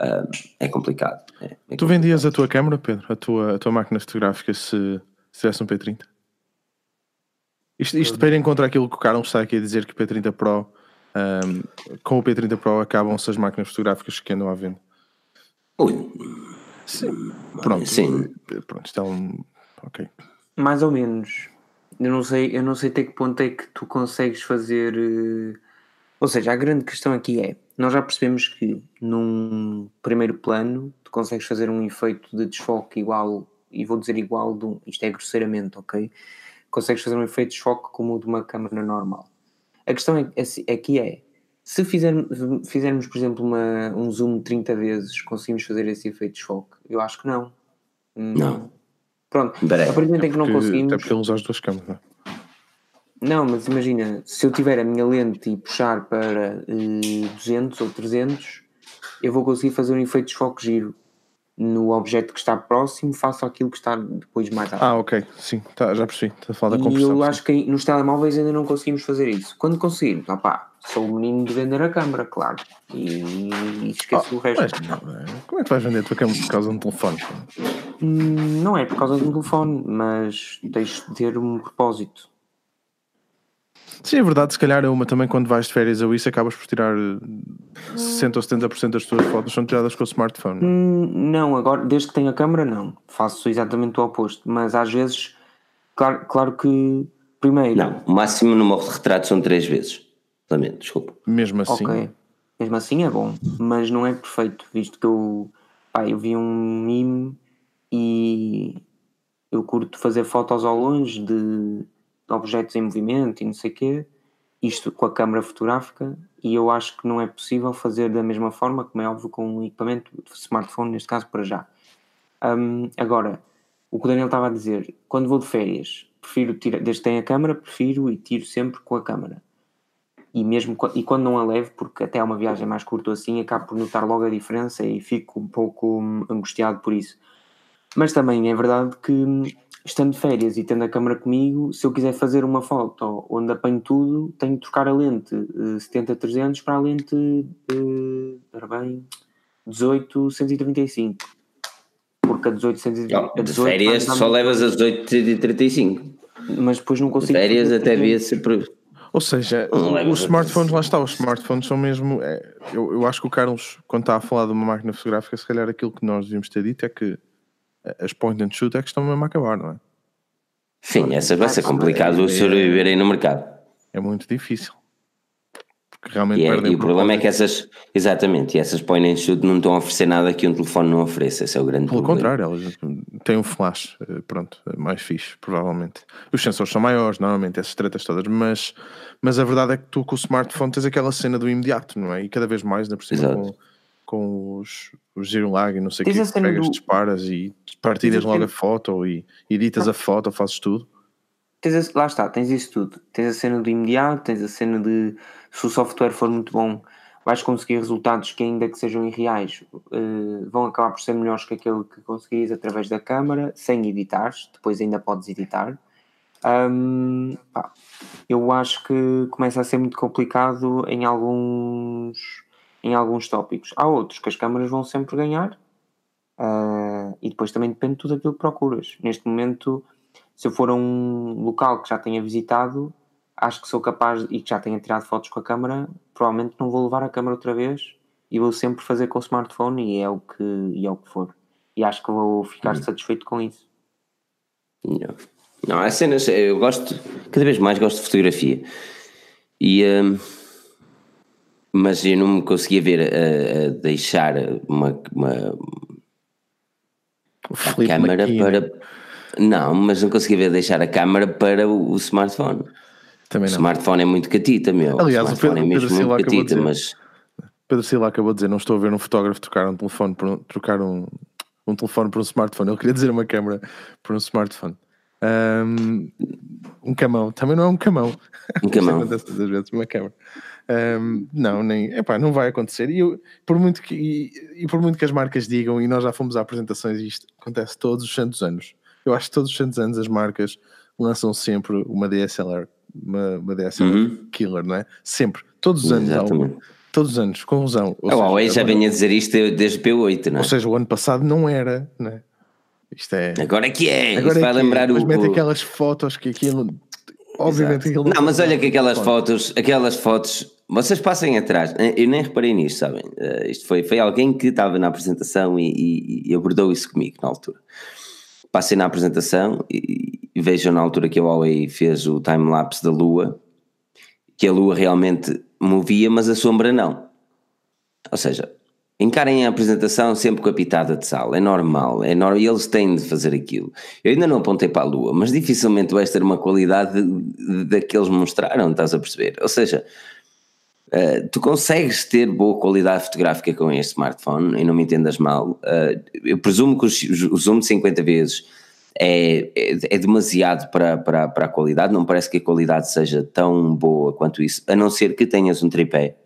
uh, é complicado. É, é tu complicado. vendias a tua câmera, Pedro? A tua, a tua máquina fotográfica se, se tivesse um P30? Isto, isto para ir em contra aquilo que o Carlos está aqui a dizer que o P30 Pro, um, com o P30 Pro acabam-se as máquinas fotográficas que andam à venda. Ui. Sim. Pronto. Sim. Pronto, isto é um. Ok. Mais ou menos. Eu não sei, eu não sei até que ponto é que tu consegues fazer. Ou seja, a grande questão aqui é nós já percebemos que num primeiro plano tu consegues fazer um efeito de desfoque igual, e vou dizer igual, de um, isto é grosseiramente, ok? Consegues fazer um efeito de desfoque como o de uma câmera normal. A questão é, é, aqui é, se fizermos, fizermos por exemplo, uma, um zoom de 30 vezes, conseguimos fazer esse efeito de desfoque? Eu acho que não. Hum, não. Pronto, a partir do momento em que não conseguimos... Até porque ele usa as duas câmeras, não, mas imagina, se eu tiver a minha lente e puxar para eh, 200 ou 300, eu vou conseguir fazer um efeito de desfoque giro no objeto que está próximo, faço aquilo que está depois mais alto. Ah, ok, sim, tá, já percebi. Está a falar da. E eu acho que nos telemóveis ainda não conseguimos fazer isso. Quando conseguirmos, opá, sou o menino de vender a câmara, claro. E, e esqueço oh, o resto. Mas, não, como é que vais vender a tua câmara por causa de um telefone? Hum, não é por causa de um telefone, mas tens de ter um propósito. Sim, é verdade, se calhar é uma também quando vais de férias ou isso acabas por tirar 60 ou 70% das tuas fotos são tiradas com o smartphone. Hum, não, agora, desde que tenho a câmera, não. Faço exatamente o oposto. Mas às vezes, claro, claro que primeiro. Não, o máximo de retrato são 3 vezes. Lamento, desculpa. Mesmo assim. Ok. Mesmo assim é bom, mas não é perfeito, visto que eu, pá, eu vi um meme e eu curto fazer fotos ao longe de objetos em movimento e não sei o quê, isto com a câmara fotográfica, e eu acho que não é possível fazer da mesma forma, como é óbvio, com um equipamento de smartphone, neste caso para já. Um, agora, o que o Daniel estava a dizer, quando vou de férias, prefiro tirar, desde que tenho a câmara, prefiro e tiro sempre com a câmara. E mesmo e quando não a levo, porque até é uma viagem mais curta assim, acabo por notar logo a diferença e fico um pouco angustiado por isso. Mas também é verdade que estando de férias e tendo a câmera comigo, se eu quiser fazer uma foto onde apanho tudo, tenho de trocar a lente uh, 70-300 para a lente uh, bem, 18-135. Porque porque a 18 a 18 de férias só levas a 1835. Mas depois não consigo. De férias até devia ser. Ou seja, os smartphones, lá está, os smartphones são mesmo. É, eu, eu acho que o Carlos, quando está a falar de uma máquina fotográfica, se calhar aquilo que nós devíamos ter dito é que as point and shoot é que estão mesmo a acabar, não é? Sim, essas vai ser complicado é, sobreviverem no mercado. É muito difícil. Porque realmente e, é, e o problema é que essas, exatamente, e essas point and shoot não estão a oferecer nada que um telefone não ofereça, esse é o grande Pelo problema. contrário, elas têm um flash, eh, pronto, mais fixe, provavelmente. Os sensores são maiores, normalmente, essas tretas todas, mas, mas a verdade é que tu com o smartphone tens aquela cena do imediato, não é? E cada vez mais, na por cima, com, com os, os lag e não sei o que, pegas, do... disparas e partilhas logo a foto e editas a foto, fazes tudo. Tens a, lá está, tens isso tudo. Tens a cena do imediato, tens a cena de se o software for muito bom, vais conseguir resultados que, ainda que sejam irreais, uh, vão acabar por ser melhores que aquele que conseguis através da câmara, sem editar. Depois ainda podes editar. Um, pá, eu acho que começa a ser muito complicado em alguns, em alguns tópicos. Há outros que as câmaras vão sempre ganhar. Uh, e depois também depende de tudo aquilo que procuras. Neste momento, se eu for a um local que já tenha visitado, acho que sou capaz e que já tenha tirado fotos com a câmera, provavelmente não vou levar a câmera outra vez e vou sempre fazer com o smartphone e é o que, e é o que for. E acho que vou ficar hum. satisfeito com isso. Não, não há cenas, eu gosto, cada vez mais gosto de fotografia. E. Um, mas eu não me conseguia ver a, a deixar uma, uma, a câmera para não, mas não consegui ver deixar a câmara para o, o smartphone. Também não. O smartphone é muito catita, meu. Aliás, o, Pedro, é mesmo Pedro Silva muito catita, dizer, mas. Pedro Silva acabou de dizer: não estou a ver um fotógrafo trocar um telefone por um, trocar um, um telefone por um smartphone. Ele queria dizer uma câmera por um smartphone. Um, um camão, também não é um camão. Um camão. acontece vezes, uma câmera. Um, não, nem, epá, não vai acontecer. E, eu, por muito que, e, e, por muito que as marcas digam, e nós já fomos a apresentações, e isto acontece todos os santos anos. Eu acho que todos os santos anos as marcas lançam sempre uma DSLR, uma, uma DSLR uhum. killer, não é? Sempre, todos os anos Exatamente. todos os anos, com razão. a Huawei já venha a dizer isto desde P8, não é? Ou seja, o ano passado não era, não é? Isto é. Agora é que é, Agora é vai lembrar é. o. Mas mete aquelas fotos que aquilo. Obviamente aquilo não. Não, mas olha que aquelas fotos, aquelas fotos, vocês passem atrás, eu nem reparei nisto, sabem? Uh, isto foi, foi alguém que estava na apresentação e, e, e abordou isso comigo na altura passei na apresentação e, e vejam na altura que a Huawei fez o time-lapse da Lua, que a Lua realmente movia, mas a sombra não. Ou seja, encarem a apresentação sempre com a pitada de sal, é normal, é normal, eles têm de fazer aquilo. Eu ainda não apontei para a Lua, mas dificilmente vais ter uma qualidade da que eles mostraram, estás a perceber? Ou seja, Uh, tu consegues ter boa qualidade fotográfica com este smartphone, e não me entendas mal. Uh, eu presumo que o, o, zoom de 50 vezes é, é, é, demasiado para, para, para a qualidade, não parece que a qualidade seja tão boa quanto isso, a não ser que tenhas um tripé.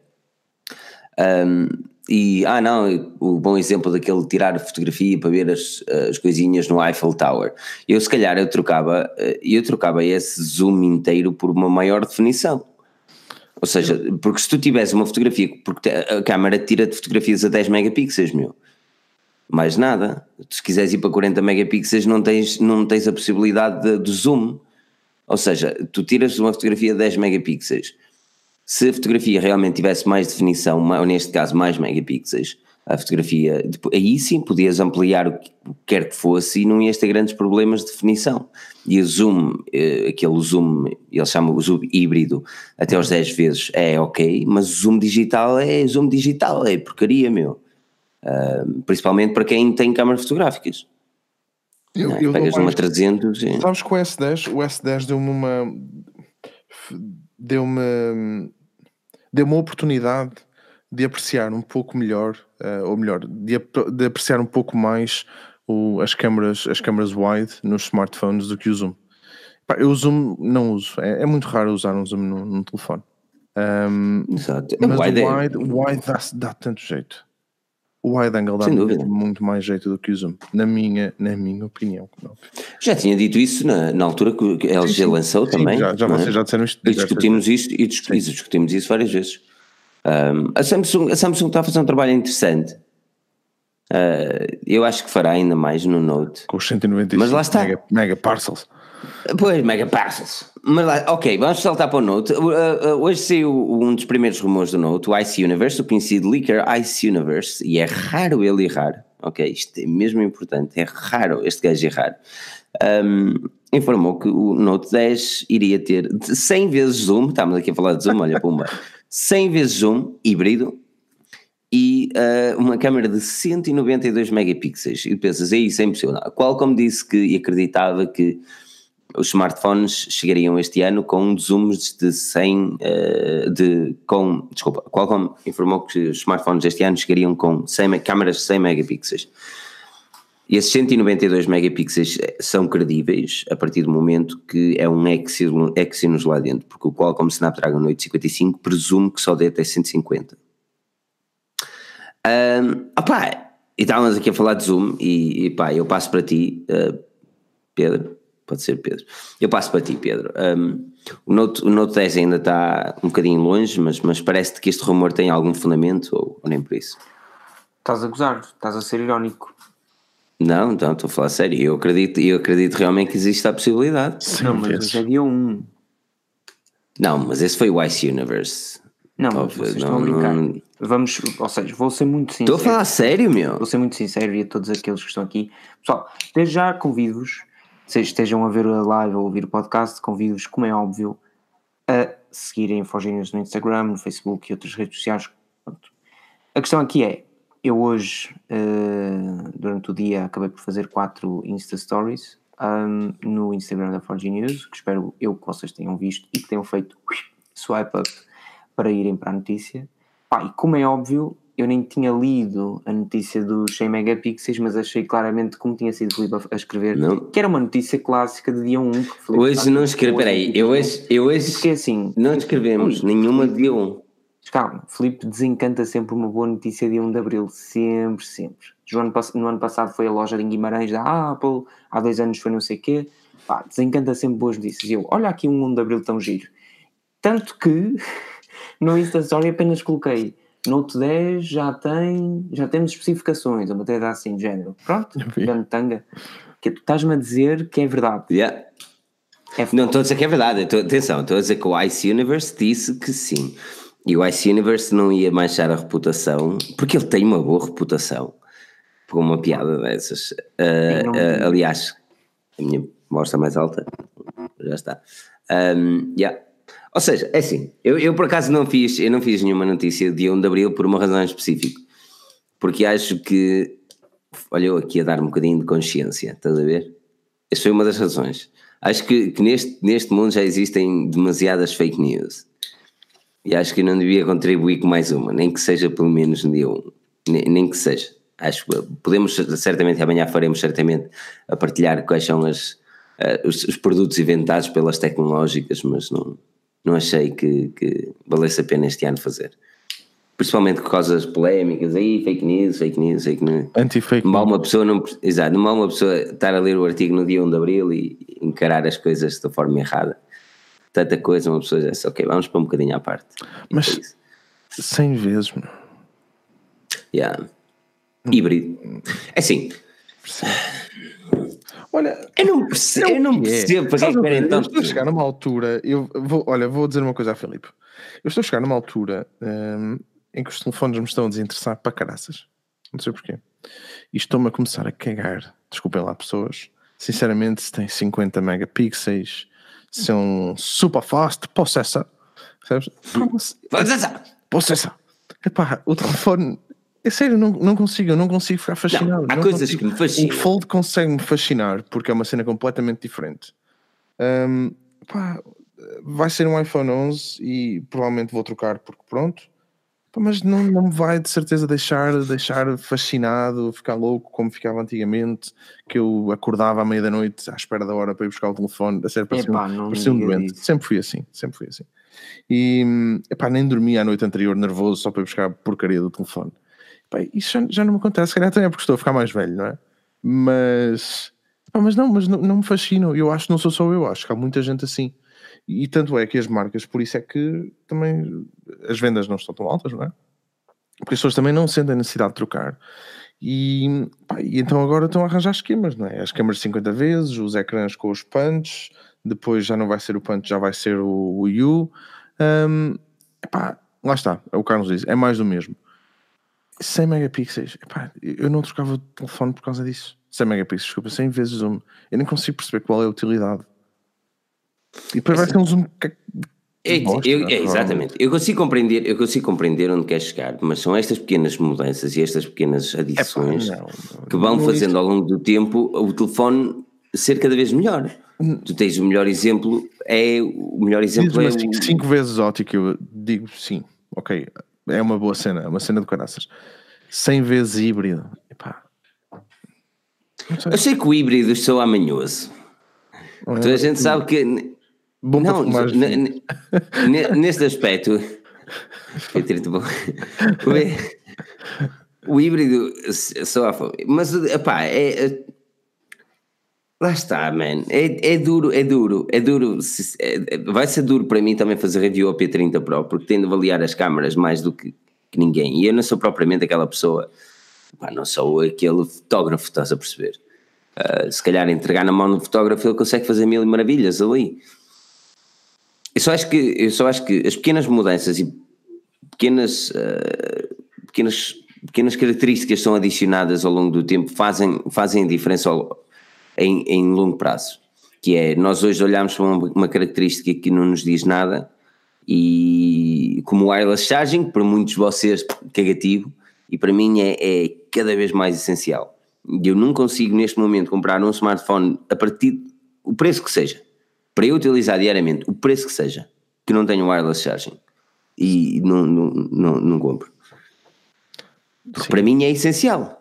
Um, e, ah não, o bom exemplo daquele tirar fotografia para ver as, as coisinhas no Eiffel Tower. Eu se calhar eu trocava, eh, eu trocava esse zoom inteiro por uma maior definição ou seja, porque se tu tivesse uma fotografia, porque a câmera tira de fotografias a 10 megapixels, meu. Mais nada. Se quiseres ir para 40 megapixels, não tens, não tens a possibilidade de, de zoom. Ou seja, tu tiras uma fotografia de 10 megapixels. Se a fotografia realmente tivesse mais definição, ou neste caso mais megapixels, a fotografia, aí sim podias ampliar o que quer que fosse e não ias ter grandes problemas de definição. E o zoom, eh, aquele zoom, ele chama o zoom híbrido, até aos 10 vezes é ok, mas o zoom digital é zoom digital, é porcaria, meu. Uh, principalmente para quem tem câmaras fotográficas. Eu, é? eu Pegas numa 300 e... Sabes que o S10, o S10 deu-me uma deu-me deu uma oportunidade de apreciar um pouco melhor, uh, ou melhor, de, de, apreciar um pouco mais o, as câmaras as câmaras wide nos smartphones do que o zoom. Pá, eu o zoom não uso, é, é, muito raro usar um zoom no, no telefone. Um, Exato. Mas wide o wide, é... wide dá, dá tanto jeito. O wide angle dá muito, muito, mais jeito do que o zoom, na minha, na minha opinião. Já tinha dito isso na, na altura que a LG sim, sim. lançou sim, também. Já, já é? vocês já disseram isto. Discutimos isso e discutimos isso várias vezes. Um, a, Samsung, a Samsung está a fazer um trabalho interessante. Uh, eu acho que fará ainda mais no Note. Com os 195 Mas lá está. Mega, mega parcels. Pois, mega parcels. Mas lá, ok, vamos saltar para o Note. Uh, uh, hoje saiu um dos primeiros rumores do Note, o Ice Universe, o conhecido leaker Ice Universe, e é raro ele errar. Ok, isto é mesmo importante, é raro este gajo errar. Um, informou que o Note 10 iria ter 100 vezes zoom, estamos aqui a falar de zoom, olha, pumba, 100 vezes zoom híbrido e uh, uma câmera de 192 megapixels. E pensas, é isso, é impossível. A Qualcomm disse que e acreditava que os smartphones chegariam este ano com zooms de 100, uh, ah, de, com, desculpa, Qualcomm informou que os smartphones este ano chegariam com 100, câmaras de 100 megapixels. E esses 192 megapixels são credíveis a partir do momento que é um Exynos lá dentro, porque o Qualcomm Snapdragon 855 presume que só dê até 150. Um, opá, e estávamos aqui a falar de Zoom e, e pá, eu passo para ti, uh, Pedro, pode ser Pedro, eu passo para ti, Pedro. Um, o, Note, o Note 10 ainda está um bocadinho longe, mas, mas parece-te que este rumor tem algum fundamento ou, ou nem por isso? Estás a gozar, estás a ser irónico. Não, então estou a falar sério. Eu acredito, eu acredito realmente que existe a possibilidade. Sim, não, mas é dia 1. Não, mas esse foi o Ice Universe. Não, mas vocês não, estão a brincar. Não... Vamos, ou seja, vou ser muito sincero. Estou a falar sério, meu. Vou ser muito sincero e a todos aqueles que estão aqui. Pessoal, desde já convido-vos, se estejam a ver a live ou a ouvir o podcast, convido-vos, como é óbvio, a seguirem Infogênios no Instagram, no Facebook e outras redes sociais. Pronto. A questão aqui é, eu hoje, uh, durante o dia, acabei por fazer quatro Insta Stories um, no Instagram da Forge News, que espero eu que vocês tenham visto e que tenham feito swipe up para irem para a notícia. Pá, e como é óbvio, eu nem tinha lido a notícia dos 100 megapixels, mas achei claramente como tinha sido Filipe a escrever, não. que era uma notícia clássica de dia 1. Hoje não escrevi, peraí, eu hoje, eu hoje assim, não escrevemos nenhuma de dia 1 calma, Felipe desencanta sempre uma boa notícia de 1 de Abril, sempre, sempre. No ano, no ano passado foi a loja de Guimarães da Apple, há dois anos foi não sei o quê, pá, desencanta sempre boas notícias. Eu, olha aqui um 1 de Abril tão giro. Tanto que no Insta Story apenas coloquei Note 10 já tem, já temos especificações, uma coisa assim de género. Pronto, grande tanga. Que tu estás-me a dizer que é verdade. Yeah. É não estou a dizer que é verdade, estou, atenção, estou a dizer que o Ice Universe disse que sim. E o Ice Universe não ia manchar a reputação, porque ele tem uma boa reputação, por uma piada dessas. Uh, uh, aliás, a minha mostra mais alta, já está. Um, yeah. Ou seja, é assim, eu, eu por acaso não fiz, eu não fiz nenhuma notícia de 1 de Abril por uma razão específica, porque acho que, olha eu aqui a dar um bocadinho de consciência, estás a ver? Essa foi uma das razões. Acho que, que neste, neste mundo já existem demasiadas fake news e acho que não devia contribuir com mais uma, nem que seja pelo menos no dia 1, nem, nem que seja. Acho que podemos certamente, amanhã faremos certamente a partilhar quais são as, uh, os, os, produtos inventados pelas tecnológicas, mas não, não achei que, que valesse a pena este ano fazer. Principalmente por causas polémicas, aí fake news, fake news, fake news. Anti-fake news. Uma pessoa não, exato, não uma pessoa estar a ler o artigo no dia 1 de Abril e encarar as coisas da forma errada tanta coisa, uma pessoa diz ok, vamos para um bocadinho à parte. Mas é 100 vezes, mano. Yeah. Híbrido. É assim. Olha, eu não percebo, eu não percebo para que é que querem tanto. Estou a chegar numa altura, eu vou, olha, vou dizer uma coisa a Filipe. Eu estou a chegar numa altura um, em que os telefones me estão a desinteressar para caraças. Não sei porquê. E estou-me a começar a cagar. Desculpem lá, pessoas. Sinceramente, se tem 50 megapixels, ser um super fast processor. Sabes? Processor! Processor! Epá, o telefone. É sério, não, não consigo, eu não consigo ficar fascinado. Não, há não coisas consigo. que me fascinam. O Fold consegue-me fascinar porque é uma cena completamente diferente. Um, pá, vai ser um iPhone 11 e provavelmente vou trocar porque pronto mas não, não me vai de certeza deixar, deixar fascinado, ficar louco como ficava antigamente, que eu acordava à meia da noite à espera da hora para ir buscar o telefone, a sério, parecia, epá, um, parecia um doente. Isso. Sempre fui assim, sempre fui assim. E epá, nem dormia a noite anterior nervoso só para ir buscar a porcaria do telefone. Epá, isso já, já, não me acontece, se calhar até é porque estou a ficar mais velho, não é? Mas, epá, mas não, mas não, não me fascina, eu acho que não sou só eu, acho que há muita gente assim. E tanto é que as marcas, por isso é que também as vendas não estão tão altas, não é? Porque as pessoas também não sentem necessidade de trocar. E, pá, e então agora estão a arranjar esquemas, não é? As câmaras 50 vezes, os ecrãs com os punch, depois já não vai ser o punch, já vai ser o, o U. Um, epá, lá está, é o Carlos diz, é mais do mesmo. 100 megapixels, epá, eu não trocava o telefone por causa disso. 100 megapixels, desculpa, 100 vezes zoom. Eu nem consigo perceber qual é a utilidade. E depois vai ser um zoom é, eu, é, exatamente. Eu consigo compreender, eu consigo compreender onde quer chegar, mas são estas pequenas mudanças e estas pequenas adições é, não, não, que vão fazendo ao longo do tempo o telefone ser cada vez melhor. Hum. Tu tens o melhor exemplo, é o melhor exemplo é o... cinco vezes ótico, eu digo sim, ok, é uma boa cena, é uma cena de caraças. 100 vezes híbrido, epá. Sei. Eu sei que o híbrido sou amanhoso. Toda a gente sabe que Bom não, neste aspecto, bom. O, híbrido só mas epá, é, é, lá está, man. É, é duro, é duro, é duro. É, vai ser duro para mim também fazer review ao P30 Pro, porque tenho de avaliar as câmaras mais do que, que ninguém. E eu não sou propriamente aquela pessoa, epá, não sou aquele fotógrafo, estás a perceber? Uh, se calhar entregar na mão do fotógrafo ele consegue fazer mil maravilhas ali. Eu só acho que, eu só acho que as pequenas mudanças e pequenas, uh, pequenas, pequenas características são adicionadas ao longo do tempo fazem, fazem diferença ao, em, em longo prazo. Que é, nós hoje olhamos para uma, uma característica que não nos diz nada e como o wireless charging, para muitos de vocês cagativo, e para mim é, é cada vez mais essencial. Eu não consigo neste momento comprar um smartphone a partir o preço que seja para eu utilizar diariamente, o preço que seja, que não tenha wireless charging, e não, não, não, não compro. Porque para mim é essencial.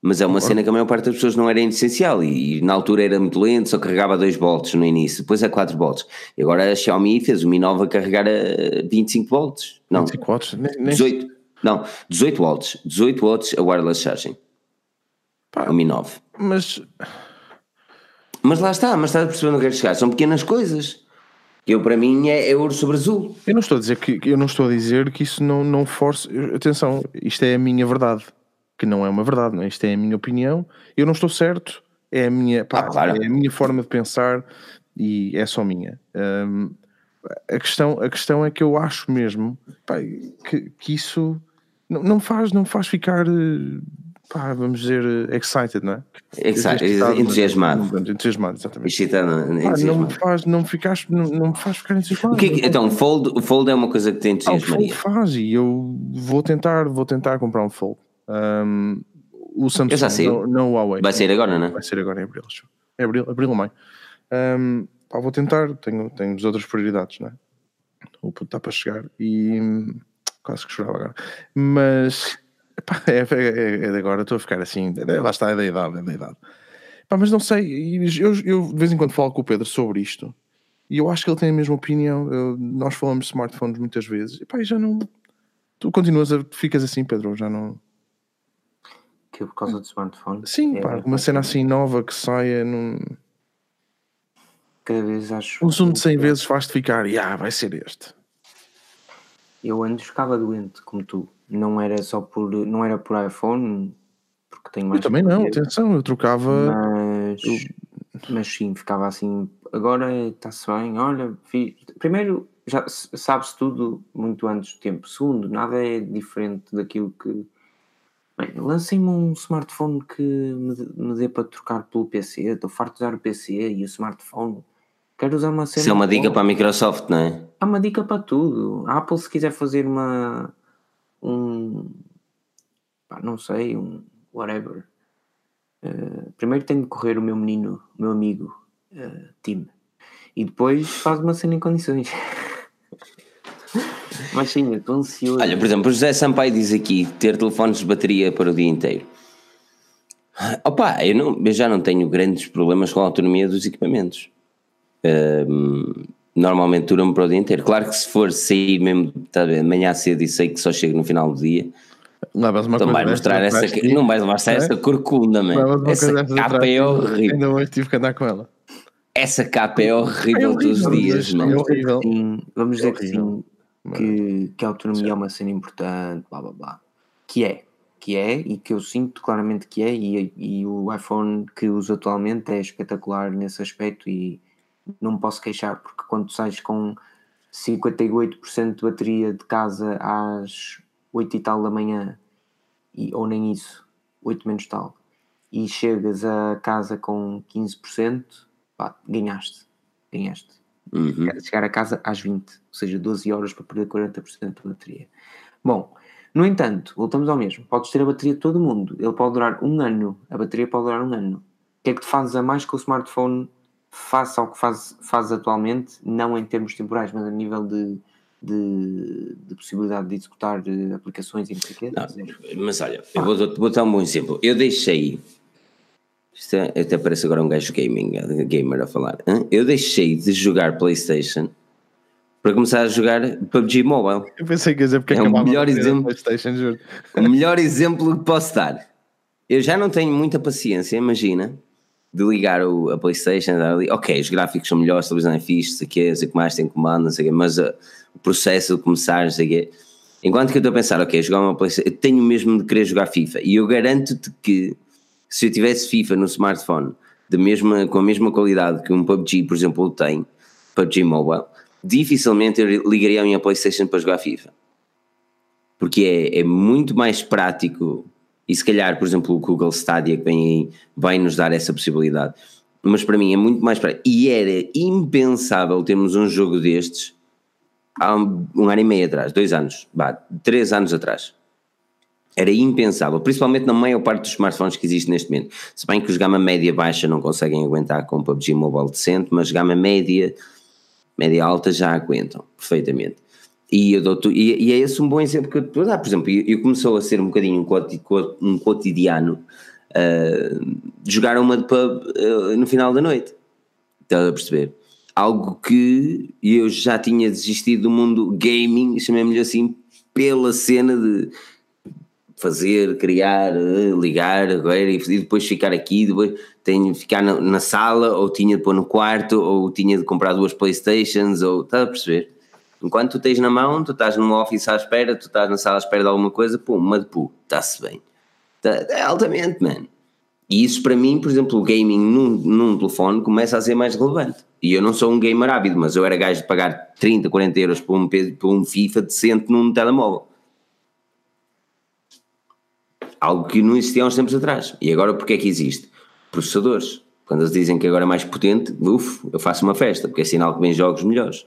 Mas é uma cena que a maior parte das pessoas não era essencial e, e, na altura era muito lento, só carregava 2 volts no início, depois a 4 volts. E agora a Xiaomi fez o Mi 9 a carregar a 25 volts. Não, 25 volts? 18, não, 18 volts. 18 volts a wireless charging. Pá, o Mi 9. Mas mas lá está, mas estás a perceber onde quero chegar. São pequenas coisas. Eu, para mim, é, é ouro sobre azul. Eu não estou a dizer que, eu não estou a dizer que isso não, não force. Atenção, isto é a minha verdade. Que não é uma verdade, não é? Isto é a minha opinião. Eu não estou certo. É a minha, pá, ah, claro. é a minha forma de pensar e é só minha. Um, a, questão, a questão é que eu acho mesmo pá, que, que isso não, não, faz, não faz ficar pá, vamos dizer, excited, não é? Excited, entusiasmado. Entusiasmado, exatamente. Excitado, entusiasmado. não me faz, não me ficas, não, não me faz ficar entusiasmado. O que, é então, fold, o fold é uma coisa que tem entusiasmaria. Ah, o fold faz e eu vou tentar, vou tentar comprar um fold. Um, o Samsung, eu já sei. Não, não o Huawei. Vai sair agora, não é? Vai sair agora em abril, acho. É abril, abril ou maio. Um, pá, vou tentar, tenho, tenho outras prioridades, não é? O puto está para chegar e hum, quase que chorava agora. Mas é, é, é, de agora, estou a ficar assim, lá está, é da idade, é da idade. Pá, mas não sei, eu, eu, de vez em quando falo com o Pedro sobre isto e eu acho que ele tem a mesma opinião. Eu, nós falamos de smartphones muitas vezes e pá, já não. Tu continuas a. Ficas assim, Pedro, já não. Que por causa do smartphone? Sim, é, pá, uma cena assim nova que saia. Num... Cada vez acho. Um zoom de 100 vezes faz-te ficar, e ah, vai ser este. Eu antes ficava doente, como tu. Não era só por não era por iPhone porque tenho mais eu também não, atenção, eu trocava mas, eu... mas sim, ficava assim agora está-se bem, olha fiz... primeiro já sabe-se tudo muito antes do tempo, segundo, nada é diferente daquilo que bem, lancem-me um smartphone que me, me dê para trocar pelo PC, estou farto de usar o PC e o smartphone quero usar uma cena isso é uma dica para a Microsoft, não é? há uma dica para tudo a Apple se quiser fazer uma um pá, não sei, um whatever. Uh, primeiro tenho de correr o meu menino, o meu amigo uh, Tim, e depois faz uma cena em condições. Mas sim, estou ansioso. Olha, por exemplo, o José Sampaio diz aqui ter telefones de bateria para o dia inteiro. Opa, eu, não, eu já não tenho grandes problemas com a autonomia dos equipamentos. Um, normalmente dura-me para o dia inteiro. Claro que se for sair mesmo tá bem, manhã cedo e sei que só chego no final do dia, não então vai mostrar essa, não vais mostrar é? essa corcunda, man. Essa capa é horrível. Ainda hoje tive que andar com ela. Essa capa é horrível, é horrível todos os dias, É horrível. Sim, vamos dizer é que sim, que, que a autonomia sim. é uma cena importante, blá blá blá. Que é, que é e que eu sinto claramente que é, e, e o iPhone que uso atualmente é espetacular nesse aspecto e não me posso queixar, porque quando sais com 58% de bateria de casa às 8 e tal da manhã, e, ou nem isso, 8 menos tal, e chegas a casa com 15%, pá, ganhaste. Ganhaste. Uhum. Chegar a casa às 20, ou seja, 12 horas para perder 40% de bateria. Bom, no entanto, voltamos ao mesmo. Podes ter a bateria de todo mundo, ele pode durar um ano, a bateria pode durar um ano. O que é que tu fazes a mais com o smartphone face ao que faz, faz atualmente, não em termos temporais, mas a nível de, de, de possibilidade de executar eh, aplicações e não sei o quê? Não, mas olha, eu vou, vou dar um bom exemplo. Eu deixei. Isto é, até parece agora um gajo gaming, gamer a falar. Hein? Eu deixei de jogar PlayStation para começar a jogar PUBG Mobile. Eu pensei que ia dizer porque é o melhor exemplo. PlayStation, juro. O melhor exemplo que posso dar. Eu já não tenho muita paciência, imagina, de ligar o, a PlayStation, ali, ok, os gráficos são melhores, a televisão é fixe, sei que, sei que mais tem comando, não sei que, mas uh, o processo de começar, não sei que. Enquanto que eu estou a pensar, ok, jogar uma PlayStation, eu tenho mesmo de querer jogar FIFA e eu garanto-te que se eu tivesse FIFA no smartphone de mesma, com a mesma qualidade que um PUBG, por exemplo, tem, PUBG Mobile, dificilmente eu ligaria a minha PlayStation para jogar FIFA. Porque é, é muito mais prático e se calhar, por exemplo, o Google Stadia que vem aí vai nos dar essa possibilidade. Mas para mim é muito mais prático. E era impensável termos um jogo destes há um, um ano e meio atrás, dois anos, bah, três anos atrás. Era impensável, principalmente na maior parte dos smartphones que existem neste momento. Se bem que os gama média baixa não conseguem aguentar com PUBG Mobile decente, mas gama média, média alta já aguentam perfeitamente. E, eu dou e, e, é esse um bom exemplo que eu estou a dar. Por exemplo, eu, eu começou a ser um bocadinho um, cotidiano uh, jogar uma de pub uh, no final da noite. Estás a perceber? Algo que eu já tinha desistido do mundo gaming, chamemos-lhe assim, pela cena de fazer, criar, ligar agora, e depois ficar aqui, depois tenho de ficar na, na, sala, ou tinha de pôr no quarto, ou tinha de comprar duas Playstations, ou estás a perceber? Enquanto tu tens na mão, tu estás numa office à espera, tu estás na sala à espera de alguma coisa, pum, uma de pu, está-se bem. Tá, é altamente, mano. E isso para mim, por exemplo, o gaming num, num telefone começa a ser mais relevante. E eu não sou um gamer ávido, mas eu era gajo de pagar 30, 40 euros por um, por um FIFA decente num telemóvel. Algo que não existia há uns tempos atrás. E agora porque é que existe? Processadores. Quando eles dizem que agora é mais potente, uf, eu faço uma festa, porque é sinal que vem jogos melhores.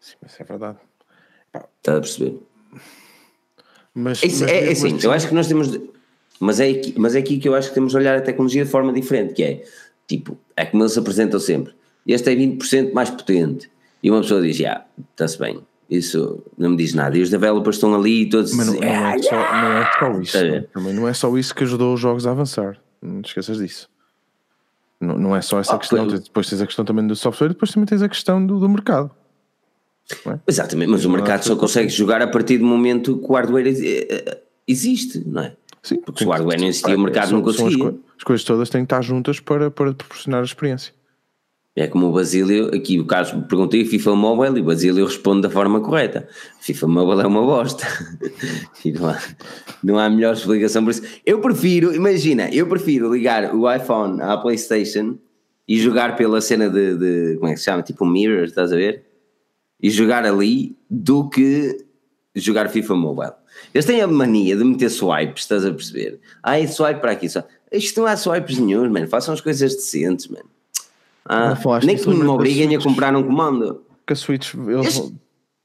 Isso é verdade. Está a perceber? Mas, é, mas é, é assim, eu acho que nós temos. Mas é, aqui, mas é aqui que eu acho que temos de olhar a tecnologia de forma diferente, que é tipo, é como eles se apresentam sempre. Este é 20% mais potente. E uma pessoa diz, ah, está-se bem, isso não me diz nada. E os developers estão ali e todos Mas não, não, é, só, não é só isso. Também não é só isso que ajudou os jogos a avançar. Não te esqueças disso. Não, não é só essa oh, questão. Depois tens a questão também do software e depois também tens a questão do, do mercado. É? Exatamente, mas o mercado só consegue jogar a partir do momento que o hardware eh, existe, não é? Sim, porque se o hardware não existia, o mercado são, não conseguia. As, as, coisas todas têm que estar juntas para, para proporcionar a experiência. É como o Basílio, aqui o caso perguntei FIFA Mobile e o Basílio responde da forma correta. FIFA Mobile é uma bosta. não, há, não há melhor explicação por isso. Eu prefiro, imagina, eu prefiro ligar o iPhone à Playstation e jogar pela cena de, de como é que se chama? Tipo um mirror, estás a ver? E jogar ali do que jogar FIFA Mobile. Eles têm a mania de meter swipes, estás a perceber? Ai, swipe para aqui só. Isto não há swipes nenhum, mano. Façam as coisas decentes, mano. Ah, nem que me obriguem a comprar um comando. Que a Switch, eles este...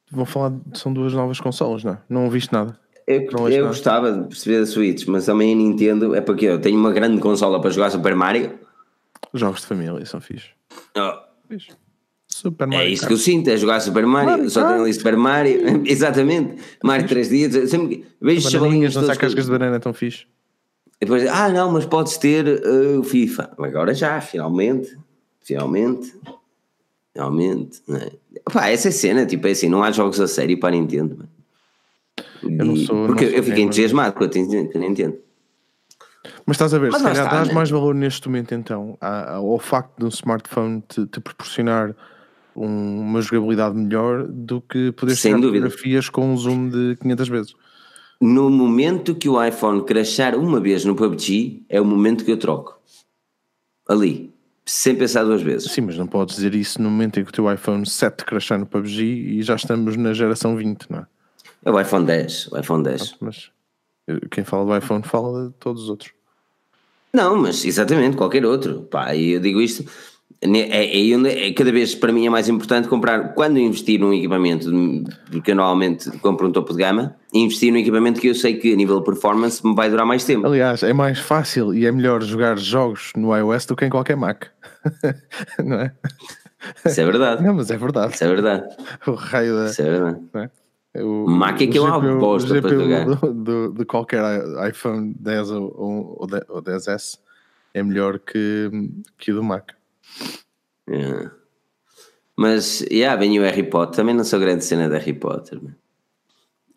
vão falar, são duas novas consolas, não é? Não viste nada. Eu, eu nada. gostava de perceber a Switch, mas também a Nintendo é porque eu tenho uma grande consola para jogar Super Mario. Jogos de família são fixe. Oh. Fixe. Super Mario. É isso que eu sinto, é jogar Super Mario. Mario só tenho ali Super Mario. Exatamente. Mario 3 dias. Sempre vejo chavalinhos. Não cascas de banana tão fixe. E depois, ah, não, mas podes ter uh, o FIFA. Agora já, finalmente. Finalmente. Finalmente. É? Pá, essa é cena, tipo, é assim, não há jogos a sério para a Nintendo. Eu não sou. Porque não eu, eu fiquei entusiasmado com a Nintendo. Mas estás a ver, mas se calhar dás né? mais valor neste momento então ao facto de um smartphone te, te proporcionar um, uma jogabilidade melhor do que poder tirar fotografias com um zoom de 500 vezes. no momento que o iPhone crashar uma vez no PUBG, é o momento que eu troco. Ali. Sem pensar duas vezes. Sim, mas não podes dizer isso no momento em que o teu iPhone 7 crashar no PUBG e já estamos na geração 20, não é? É o iPhone 10. O iPhone 10. Mas quem fala do iPhone fala de todos os outros. Não, mas exatamente, qualquer outro. Pá, e eu digo isto. É, é, é, cada vez para mim é mais importante comprar, quando investir num equipamento, porque eu normalmente compro um topo de gama, investir num equipamento que eu sei que a nível de performance me vai durar mais tempo. Aliás, é mais fácil e é melhor jogar jogos no iOS do que em qualquer Mac, não é? Isso é verdade. Não, mas é verdade. Isso é verdade. O raio da. Isso é verdade. É? O, Mac é que é uma bosta para jogar. Do, do, de qualquer iPhone 10 ou, ou, ou 10S é melhor que, que o do Mac. Yeah. Mas, yeah, vem o Harry Potter. Também não sou grande cena de Harry Potter.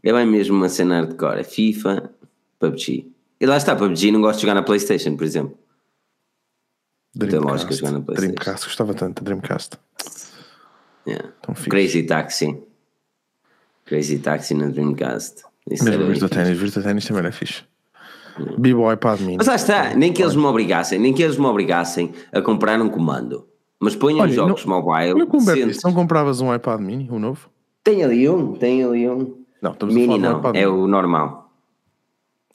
É bem mesmo uma cena hardcore. É FIFA, PUBG. E lá está, PUBG não gosto de jogar na Playstation, por exemplo. Dreamcast, jogar na Playstation. Dreamcast, gostava tanto, Dreamcast. Yeah. Crazy Taxi. Crazy Taxi na Dreamcast. Isso Mesmo Virtua Tennis, Virtua Tennis também era fixe. B-Boy para mim. Mas lá está, nem que eles me obrigassem, nem que eles me obrigassem a comprar um comando. Mas ponham jogos não, mobile. Não, Humberto, não compravas um iPad mini, um novo? Tem ali um, tem ali um. Não, mini não, é o normal.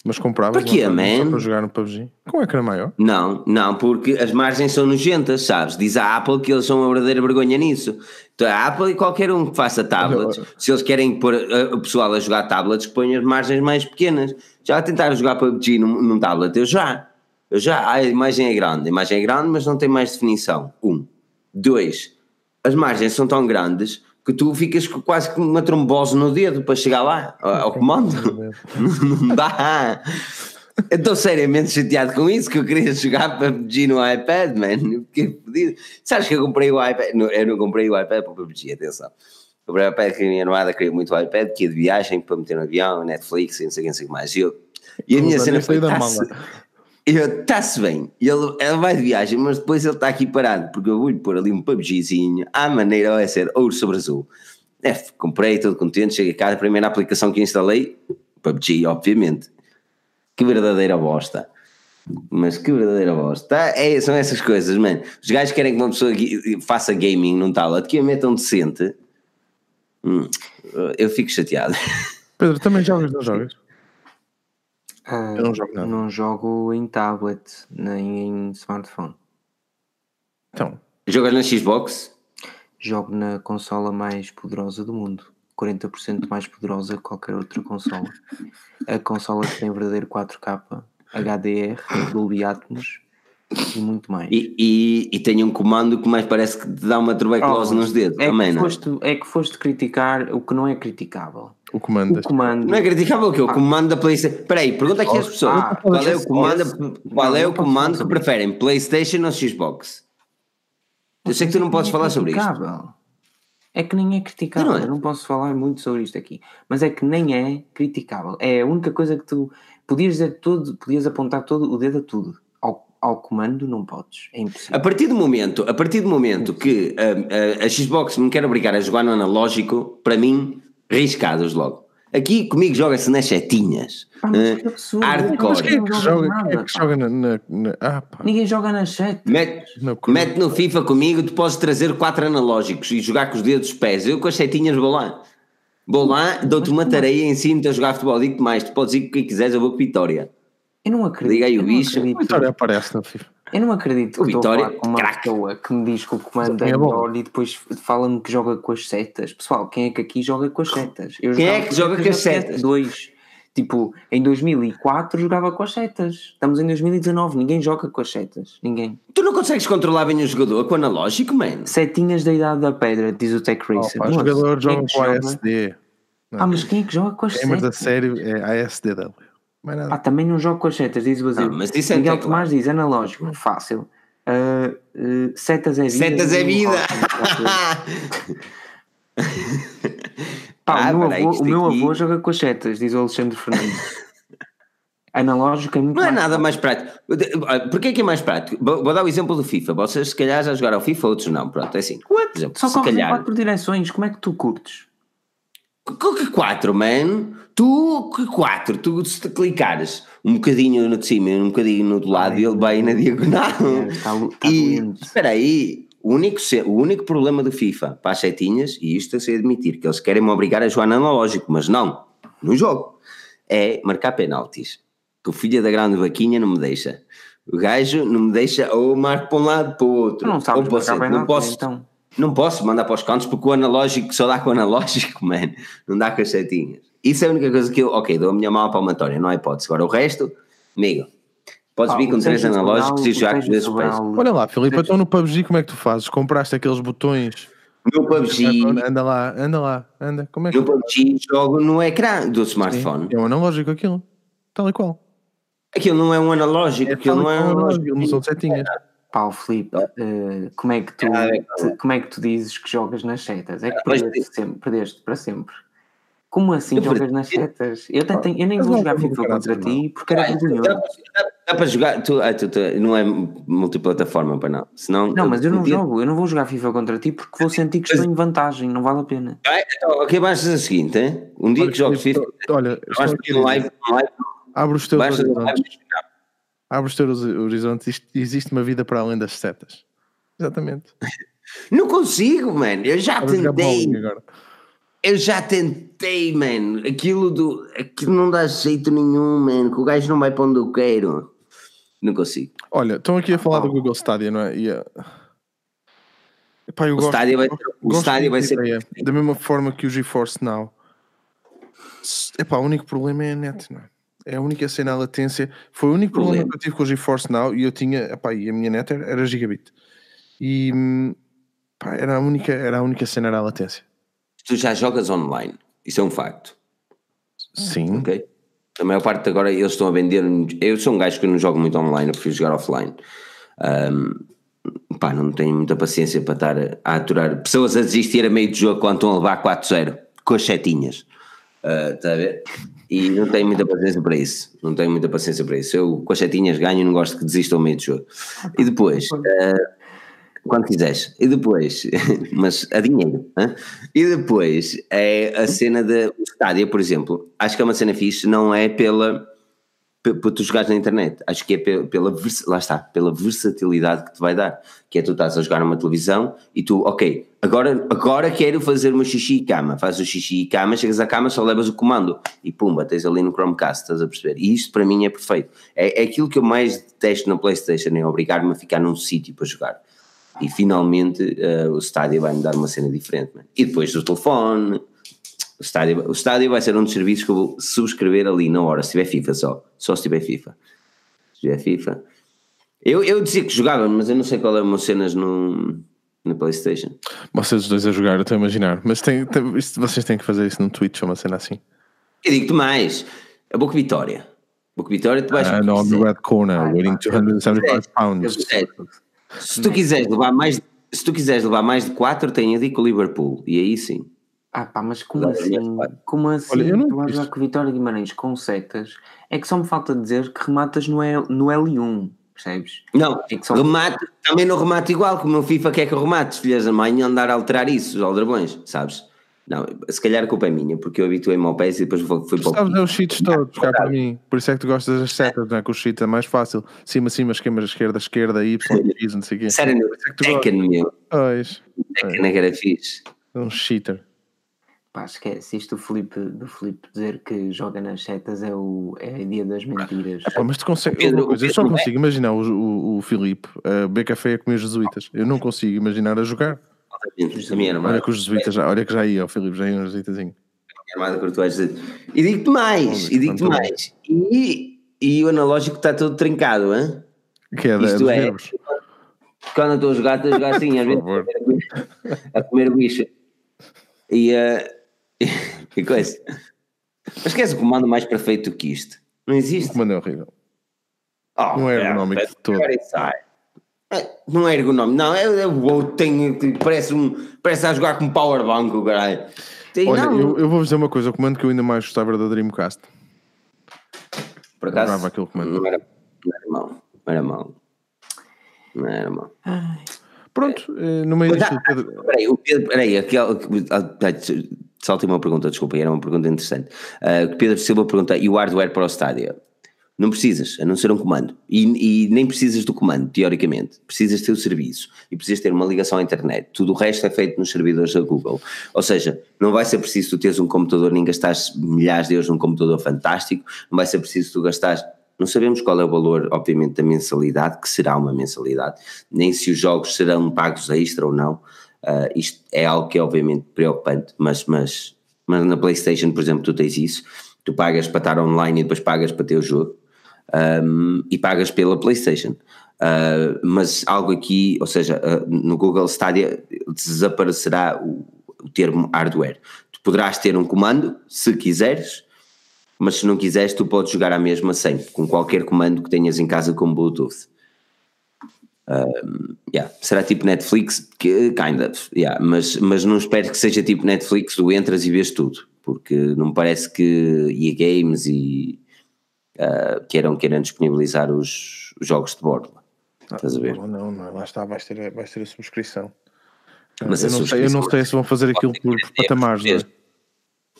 Mas compravas para quê, man? para jogar no PUBG? Com ecrã maior? Não, não, porque as margens são nojentas, sabes? Diz a Apple que eles são uma verdadeira vergonha nisso. Então a Apple e qualquer um que faça tablets, se eles querem pôr o pessoal a jogar tablets, que ponham as margens mais pequenas. Já tentaram jogar PUBG num, num tablet? Eu já. Eu já. A imagem é grande, a imagem é grande, mas não tem mais definição. Um. Dois. As margens são tão grandes que tu ficas quase com uma trombose no dedo para chegar lá ao comando. não dá. Eu estou seriamente chateado com isso, que eu queria jogar para PUBG no iPad, man. Fiquei fodido. Sabes que eu comprei o iPad? Não, eu não comprei o iPad para PUBG, atenção. Comprei o iPad que a minha namorada queria muito o iPad, que ia de viagem para meter no avião, Netflix e não sei o que, não sei mais. E, eu, e a minha cena foi. Da eu, está-se bem, ele, ele vai de viagem, mas depois ele está aqui parado, porque eu vou-lhe pôr ali um PUBGzinho, à maneira vai ser ouro sobre azul. É, comprei, todo contente, cheguei a casa, a primeira aplicação que instalei, PUBG, obviamente. Que verdadeira bosta. Mas que verdadeira bosta. É, são essas coisas, mano. Os gajos querem que uma pessoa faça gaming num tablet, que a metam decente. Hum, eu fico chateado. Pedro, também jogas, não jogas? Ah, eu não jogo nada. Não jogo em tablet, nem em smartphone. Então. Jogas na Xbox? Jogo na consola mais poderosa do mundo. 40% mais poderosa que qualquer outra consola. A consola que tem verdadeiro 4K, HDR, Dolby Atmos e muito mais. E, e, e tem um comando que mais parece que te dá uma tuberculose oh, nos dedos. É, também, que foste, é que foste criticar o que não é criticável. O comando. O comando. Não é criticável o que? O ah. comando da PlayStation. Espera aí, pergunta aqui às pessoas. Ah, qual é o comando, qual é o comando que preferem? PlayStation ou Xbox? Eu sei que tu não podes falar sobre isto. É que nem é criticável. Não é? Eu não posso falar muito sobre isto aqui. Mas é que nem é criticável. É a única coisa que tu podias dizer tudo, podias apontar todo o dedo a tudo ao comando não podes, é impossível. A partir do momento, a partir do momento que a, a, a, Xbox me quer obrigar a jogar no analógico, para mim, riscados logo. Aqui comigo joga-se nas setinhas. Pá, uh, absurdo, hardcore. Quem é que joga, quem é que joga na, na, na ah, Ninguém joga nas setas. Mete no, mete no FIFA comigo, tu podes trazer quatro analógicos e jogar com os dedos dos pés. Eu com as setinhas vou lá. Vou lá, dou-te uma tareia, ensino-te a jogar futebol. Digo-te mais, tu podes ir com o que quiseres, eu vou com Vitória. Eu não acredito. Liga aí o bicho. O Vitória aparece no FIFA. Eu não acredito o que Vitória, estou a com uma crack. pessoa que me diz que o comando é, é melhor e depois fala-me que joga com as setas. Pessoal, quem é que aqui joga com as setas? Eu quem é que joga com as setas? Dois. Tipo, em 2004 jogava com as setas. Estamos em 2019, ninguém joga com as setas. Ninguém. Tu não consegues controlar bem o jogador com o analógico, man? Setinhas da idade da pedra, diz o Tech Racer. Oh, o jogador joga com a ASD. Ah, mas quem é que joga com as setas? Gamers a sério é a ASDW. Ah, também não jogo com as setas, diz o Basílio. mas isso é Miguel Tomás diz, analógico, fácil. Uh, uh, setas é vida. Setas é vida! Pá, ah, o meu, avô, o meu avô joga com as setas, diz o Alexandre Fernandes. Analógico é muito Não é nada mais prático. Porquê que é mais prático? Vou, vou, dar o exemplo do FIFA. Vocês se calhar já jogaram FIFA, outros não. Pronto, é assim. Exemplo, Só corre calhar... quatro direções, como é que tu curtes? Que quatro, man? Tu, que 4, tu se te clicares um bocadinho no de cima e um bocadinho no do lado, ele vai na diagonal. É, está, está E doente. espera aí, o único, o único problema do FIFA para as setinhas, e isto eu sei admitir, que eles querem me obrigar a jogar no analógico, mas não, no jogo, é marcar penaltis. Que o filho da grande vaquinha não me deixa. O gajo não me deixa, ou marco para um lado para o outro. Não sabes ou marcar bem não, posso, então. Não posso mandar para os cantos porque o analógico só dá com o analógico, man. Não dá com as setinhas. Isso é a única coisa que eu, ok, dou a minha mão palmatória, não há hipótese. Agora o resto, amigo, podes Pá, vir com o três analógicos e jogar com esses pés. Olha lá, Filipe, então no PUBG como é que tu fazes? Compraste aqueles botões. No PUBG, Anda lá, anda lá, anda. Como é que no PUBG jogo no ecrã do smartphone. É um analógico aquilo. Tal e qual. Aquilo não é um analógico, aquilo tal e não é um analógico, analógico. não são setinhas. Pá, o Filipe, eh, como, é que tu, Ah, é claro. como é que tu dizes que jogas nas setas? É que Mas- perdeste, sempre, perdeste para sempre. Como assim Eu jogas perdi- nas setas? Eu, até tenho- eu nem vou jogar FIFA contra ti porque era Dá, vergonhoso. dá- dá para jogar, tu, ah, tu- tu- não é multiplataforma para não. Senão, Não, mas eu não podia- jogo, eu não vou jogar FIFA contra ti porque vou sentir que estou em vantagem, não vale a pena. Ah, então, ok, vais fazer o seguinte, hein? um dia Olha, que Filipe, FIFA, Olha, vais a live, live, abre os teus vais fazer horizontes. live. Abre os teus horizontes. Isto- Existe uma vida para além das setas. Exatamente. Não consigo, mano. Eu já jogar tentei. Eu já tentei, man. Aquilo do. Aquilo não dá jeito nenhum, man. Que o gajo não vai para onde eu quero. Não consigo. Olha, estão aqui a falar do Google Stadia, não é? E, uh, epá, eu O gosto- Stadia vai, gosto- o Stadia vai ser. Da mesma forma que o GeForce Now. Epá, o único problema é a net, não é? É a única cena a latência. Foi o único problema, que eu tive com o GeForce Now e eu tinha, epá, e a minha net era, era gigabit. E pá, era, a única, era a única cena era a latência. Tu já jogas online. Isso é um facto. Sim. Ok? A maior parte agora eles estão a vender. Eu sou um gajo que não jogo muito online, eu prefiro jogar offline. Ahm, pá, não tenho muita paciência para estar a, a aturar pessoas a desistir a meio do jogo quando estão a levar 4-0 com as setinhas. Está a ver? E não tenho muita paciência para isso. Não tenho muita paciência para isso. Eu com as setinhas ganho e não gosto que desistam meio do jogo. E depois, ah, quando quiseres. E depois, mas a dinheiro. E depois é a cena da estádio, por exemplo. Acho que é uma cena fixe, não é pela pe- para tu jogares na internet. Acho que é pe- pela, vers- lá está, pela versatilidade que te vai dar. Que é tu estás a jogar numa televisão e tu, ok, agora, agora quero fazer uma xixi e cama. Fazes o xixi e cama, chegas à cama, só levas o comando e pumba, tens ali no Chromecast, estás a perceber? E isto para mim é perfeito. É, é aquilo que eu mais detesto na Playstation, é obrigar-me a ficar num sítio para jogar. E finalmente eh, o estádio vai-me dar uma cena diferente. E depois do telefone, o estádio, o estádio vai ser um dos serviços que eu vou subscrever ali na hora, se tiver FIFA só. Só se tiver FIFA. Se tiver FIFA. Eu, eu dizia que jogava, mas eu não sei qual é as cenas no, na Playstation. Vocês os dois a jogar, eu estou a imaginar. Mas tem, tem- isto- vocês têm que fazer isso no Twitch ou uma cena assim. Eu digo-te mais, a Boca Vitória. Boca Vitória, tu vais. Ah, no, red corner, Ai, waiting pá. 275 pounds. se tu quiseres levar mais se tu quiseres levar mais de 4, tem a dica com o Liverpool. E aí sim. Ah pá, mas como Olha, assim? Como assim? Olha, eu não tu jogar com Vitória Guimarães com setas? É que só me falta dizer que rematas no, L, no L1, percebes? Não, É que só- remate, também não remate igual, como no FIFA quer que eu remate, filhas da mãe, andar a alterar isso, os aldrabões, sabes? Não, se calhar a culpa é minha, porque eu habituei-me ao PES e depois vou- fui para o Sabes, é os cheats todos, cá para mim. Por isso é que tu gostas das setas, não é? Que os cheats é mais fácil. Cima, cima, esquema, esquerda, esquerda, Y, X, não sei o quê. Sério, no é que tu gostas. Tekken, meu, Pois, Tekken é que era fixe. é um cheater. Pá, esquece. Isto do Filipe, do Filipe dizer que joga nas setas é o é dia das mentiras. Pá, mas tu consegues. Pedro, eu só é- consigo imaginar o, o, o Filipe a beber café a comer jesuítas. Eu não consigo imaginar a jogar. Olha que os jesuítas já, olha que já ia, o Filipe já ia um às vezes. E digo-te mais, e digo-te não. mais. E, e o analógico está todo trincado, hein? Que é da, Isto dos é, quando eu estou a jogar, estou a jogar assim, às vezes a comer bicho. E, eh, e coisa. Mas queres o comando mais perfeito do que isto? Não O existe. comando é horrível. Oh, Não é ergonómico de todo. É, Não é ergonómico, não. É, é o outro, tem, parece, um, parece a jogar com powerbank, o caralho. Tem, Olha, não, eu, eu vou dizer uma coisa: o comando que eu ainda mais gostava era da Dreamcast. por acaso, adorava aquele comando. não era, não era mau. Não era mau. Não era mau. Pronto, eh, no meio disto, o Pedro. Peraí, o Pedro, peraí, aquele, ah, ah, saltei uma pergunta, desculpa, era uma pergunta interessante. Uh, Pedro Silva pergunta: e o hardware para o estádio? Não precisas, a não ser um comando. E, e, nem precisas do comando, teoricamente. Precisas ter o serviço e precisas ter uma ligação à internet. Tudo o resto é feito nos servidores da Google. Ou seja, não vai ser preciso tu teres um computador nem gastares milhares de euros num computador fantástico, não vai ser preciso tu gastares. Não sabemos qual é o valor, obviamente, da mensalidade, que será uma mensalidade, nem se os jogos serão pagos extra ou não. Uh, isto é algo que é obviamente preocupante, mas, mas, mas na PlayStation, por exemplo, tu tens isso. Tu pagas para estar online e depois pagas para ter o jogo um, e pagas pela PlayStation. Uh, mas algo aqui, ou seja, uh, no Google Stadia desaparecerá o, o, termo hardware. Tu poderás ter um comando, se quiseres, mas se não quiseres, tu podes jogar a mesma sempre, com qualquer comando que tenhas em casa com Bluetooth. Uh, yeah. Será tipo Netflix? Que, kind of, yeah. mas, mas não espero que seja tipo Netflix, tu entras e vês tudo, porque não me parece que EA Games e uh, queiram, queiram disponibilizar os, os jogos de bordo. Ah, Estás a ver? Não, não, lá está, vais ter, vais ter a subscrição. Mas eu, a não sei, eu não sei se vão fazer aquilo por, por patamares, é?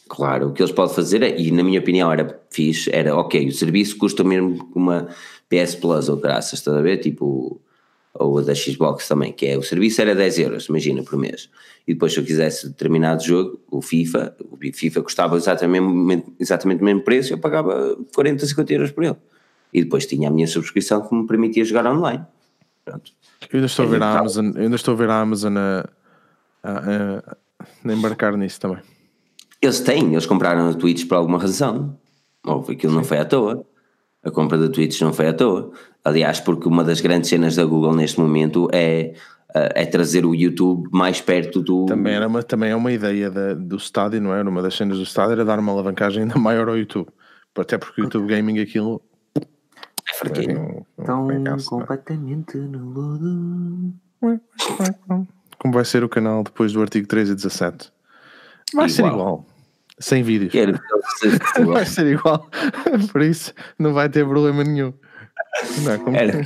Claro, o que eles podem fazer, é, e na minha opinião era fixe, era ok, o serviço custa mesmo uma PS Plus ou graças, estás a ver? Tipo, ou a da Xbox também, que é o serviço era 10 euros, imagina, por mês. E depois, se eu quisesse determinado jogo, o FIFA, o FIFA custava exatamente, exatamente o mesmo preço, eu pagava 40, 50 euros por ele. E depois tinha a minha subscrição que me permitia jogar online. Pronto. Eu ainda estou a ver a Amazon, ainda estou a ver a Amazon a, a, a, embarcar nisso também. Eles têm, eles compraram a Twitch por alguma razão. Ou aquilo não foi à toa. A compra da Twitch não foi à toa. Aliás, porque uma das grandes cenas da Google neste momento é, eh, é trazer o YouTube mais perto do. Também, era uma, também é uma ideia da, do estádio, não é? Uma das cenas do estádio era dar uma alavancagem ainda maior ao YouTube. Até porque o YouTube Gaming aquilo. É fraquinho. Estão completamente no lodo. Como vai ser o canal depois do artigo 13 e 17? Vai igual. ser igual. Sem vídeos. Quero vai ser igual. Por isso não vai ter problema nenhum. Não é como... Era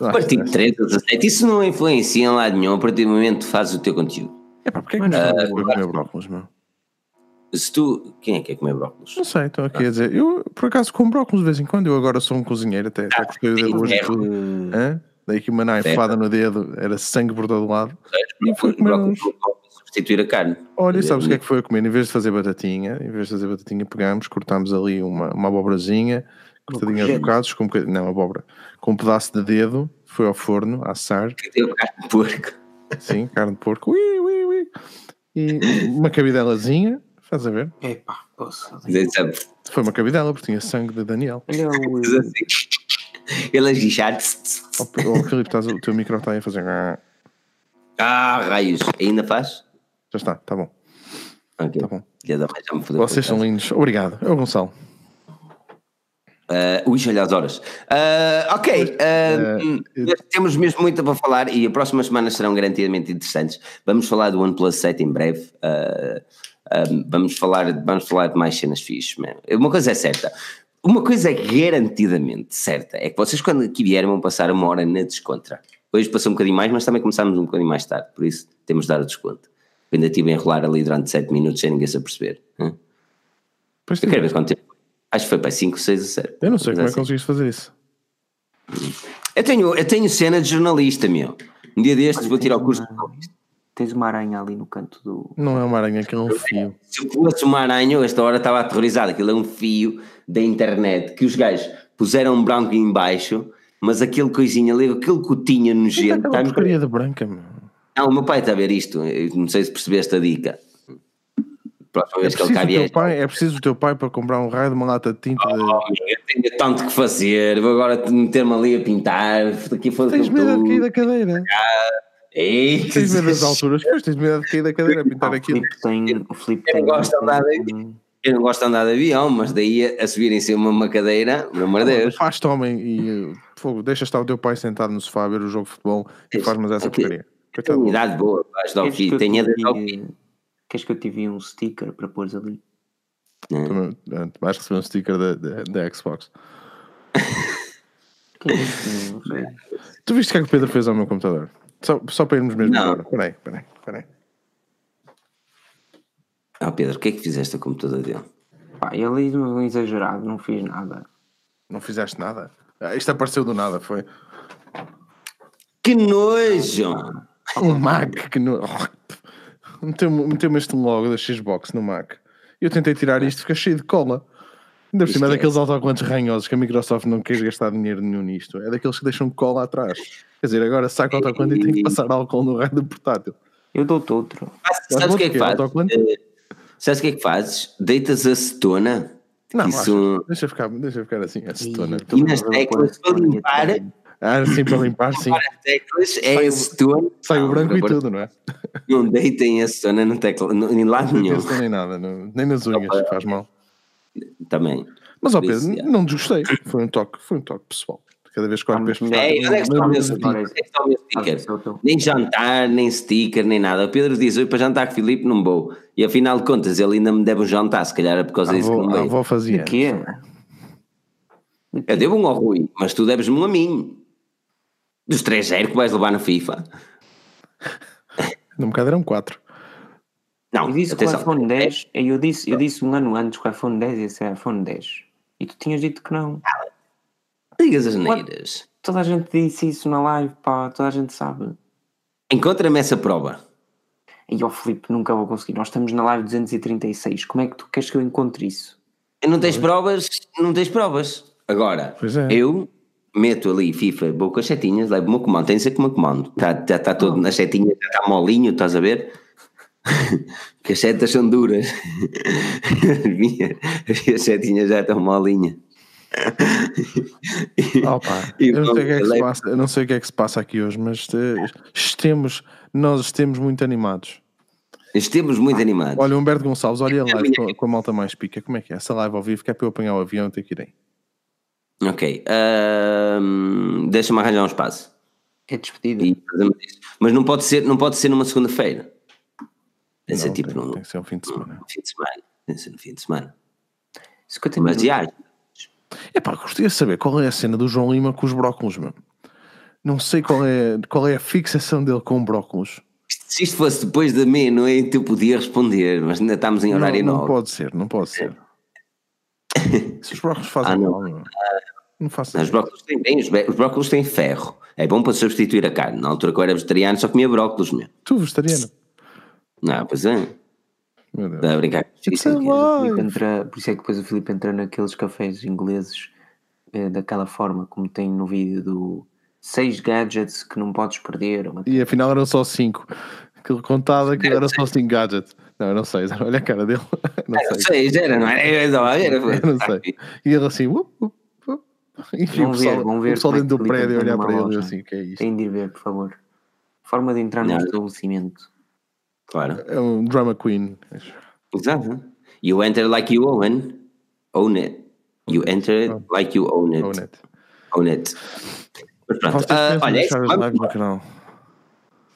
a partir de 13 ou 17, isso não influencia em lado nenhum a partir do momento que fazes o teu conteúdo. É pá, porque é que não uh, comer brócolis, meu? Se tu. Quem é que quer comer brócolis? Não sei, estou aqui ah. a dizer. Eu por acaso como brócolis de vez em quando, eu agora sou um cozinheiro, até, até gostei o dedo hoje. Hã? Dei aqui uma naifada no dedo, era sangue por todo lado. É, e fui comer uns... substituir a carne. Olha, sabes o que é que foi a comer? Em vez de fazer batatinha, em vez de fazer batatinha, pegámos, cortámos ali uma, uma abobrazinha cortadinha aos bocados, com um bocadinho, não, abóbora, com um pedaço de dedo, foi ao forno, a assar. Que deu carne de porco. Sim, carne de porco, ui, ui, ui. E uma cabidelazinha, faz a ver? Epá, posso. Foi uma cabidela, porque tinha sangue de Daniel. Olha o... Ele a gichar. Oh, oh, Filipe, estás, o teu micro está aí a fazer. Ah, raios, ainda faz? Já está, está bom. Ok. Tá bom. Me Vocês são lindos. Obrigado. É o Gonçalo. Uh, ui, olha as horas. Uh, ok, uh, uh, temos mesmo muito para falar e as próximas semanas serão garantidamente interessantes. Vamos falar do OnePlus 7 em breve. Uh, vamos, falar, vamos falar de mais cenas fixas. Uma coisa é certa. Uma coisa é garantidamente certa é que vocês, quando aqui vierem, vão passar uma hora na descontra. Hoje passou um bocadinho mais, mas também começámos um bocadinho mais tarde, por isso temos de dar o desconto. Eu ainda estive a enrolar ali durante 7 minutos sem ninguém se aperceber. Hum? Pois Eu quero ver quanto tempo Acho que foi para 5, 6 a 7. Eu não sei como é que assim. conseguiste fazer isso. Eu tenho, eu tenho cena de jornalista, meu. Um dia destes vou tirar o curso uma, de jornalista. Tens uma aranha ali no canto do. Não é uma aranha, aquilo é um fio. Se eu fosse uma aranha, esta hora estava aterrorizado. Aquilo é um fio da internet que os gajos puseram um branco embaixo, mas aquele coisinha ali, aquele cotinha nojento. Está porcaria de branca, meu. Não, o meu pai está a ver isto. Eu não sei se percebeste a dica próxima vez é que ele cá vier. Pai, é preciso o teu pai para comprar um raio de uma lata de tinta. Oh, de... eu tenho tanto que fazer, vou agora meter-me ali a pintar. Daqui foi tens medo de cair da cadeira. Ei, tens medo das alturas, pois tens medo de cair da cadeira a pintar aquilo. o Filipe tem. Eu, gosto de andar de, eu não gosto de andar de avião, mas daí a, subir em cima uma cadeira, pelo amor de Deus. Faz-te homem e fogo, deixa estar o teu pai sentado no sofá a ver o jogo de futebol e faz-nos essa porcaria. Tenho idade boa, vais dar o filho, tenho idade Queres que eu tive um sticker para pôr ali? Também, é, vais receber um sticker da, da, da Xbox. tu viste o que é que o Pedro fez ao meu computador? Só, só para irmos mesmo não. agora. Peraí, peraí, peraí. Ah, Pedro, o que é que fizeste a computador dele? Pá, ele diz-me um exagerado, não fiz nada. Não fizeste nada? Ah, Isto apareceu do nada, foi. Que nojo! Um Mac que não. Meteu-me meteu este logo da Xbox no Mac. Eu tentei tirar isto, fica cheio de cola. Ainda por cima é Esquece. daqueles autocolantes ranhosos que a Microsoft não quer gastar dinheiro nenhum nisto. É daqueles que deixam cola atrás. Quer dizer, agora saca o autocolante e tem que passar álcool no raio do portátil. Eu dou-te outro. Ah, Sabes o que é que fazes? Eh, Sabes o que é que fazes? Deitas Não, acetona. Isso, acho- deixa, ficar, deixa ficar assim, acetona. E nas teclas para limpar, Ah, sim, para limpar, sim. é Sai o- acetona. Sai o Não, branco e tudo, não é? Não deitem no tecla, no- em lado Não nenhum. penso nem nada, não- nem nas unhas faz mal. Também. Mas, ó Por isso, Pedro, é. não desgostei. Foi um toque, foi um toque pessoal. Cada vez que olho para este. É, onde é que está o meu sticker? O? Esse o. Nem jantar, nem sticker, nem nada. O Pedro diz: Oi, para jantar com o Filipe, não vou. E afinal de contas, ele ainda me deve um jantar, se calhar é por causa A disso que não a veio. avó fazia. De quê? Eu devo um ao Rui, mas tu deves-me um a mim. Dos 3-0 que vais levar na FIFA. No bocado eram quatro. Não, Eu disse que o iPhone 10, eu disse, eu disse um ano antes que o iPhone 10 ia ser iPhone 10. E tu tinhas dito que não. Digas as neiras. Toda a gente disse isso na live, pá, toda a gente sabe. Encontra-me essa prova. E ó Filipe, nunca vou conseguir. Nós estamos na live 236. Como é que tu queres que eu encontre isso? Não tens provas, não tens provas. Agora, Pois é. eu meto ali FIFA, vou com as setinhas, levo o meu comando, tem de ser com o meu comando. Está já está todo nas setinhas, já está molinho, estás a ver? que as setas são duras. As minhas, as minhas setinhas já estão molinhas. Opa, E eu, não sei o que é que se pronto, passa, eu não sei o que é que se passa aqui hoje, mas eh, estemos, nós estemos muito animados. Estamos muito animados. Olha, Humberto Gonçalves, olha a live com, com a malta mais pica. Como é que é? Essa live ao vivo que é para eu apanhar o avião e ter que ir aí. Ok. Deixa-me arranjar um espaço. É despedida. E. Mas não pode ser, não pode ser numa segunda-feira. Tem de ser Não, tipo tem, num tem que ser um fim de semana. fim de semana. Tem de ser no fim de semana. 50 Mas minutos. já, Epá, gostaria de saber qual é a cena do João Lima com os brócolos, mano. Não sei qual é, qual é a fixação dele com brócolos. se isto fosse depois da meia-noite, eu podia responder, mas ainda estamos em horário não, não novo. pode ser, não pode ser. Se os brócolos fazem Ah, não. mal, não, não faço Os brócolos têm bem, os, brócolos têm ferro. É bom para substituir a carne. Na altura que eu era vegetariano só comia brócolos, meu. Tu, vegetariano. Não, pois é. Meu Deus. Dá a brincar It's isso. O lie. Filipe entra- por isso é que depois o Filipe entra naqueles cafés ingleses eh, daquela forma, como tem no vídeo do seis gadgets que não podes perder. uma- E afinal eram só 5. Aquilo contado, aquilo era só 5 gadgets. Não, eu não sei. Olha a cara dele. Não Não sei. sei, era, não era? Era, Eu não sei. E ele assim. "Up, up, up." E Vão o ver, pessoal, vão o ver pessoal como é dentro do o prédio olhar para ele assim: o que é isto? Tem de ir ver, por favor. Forma de entrar Não. no estabelecimento. Claro. É um drama queen. Exato. You enter like you own, own it. You enter like you own it. Own it. Own it. Mas pronto. Em olha, deixar as vamos- lives no canal.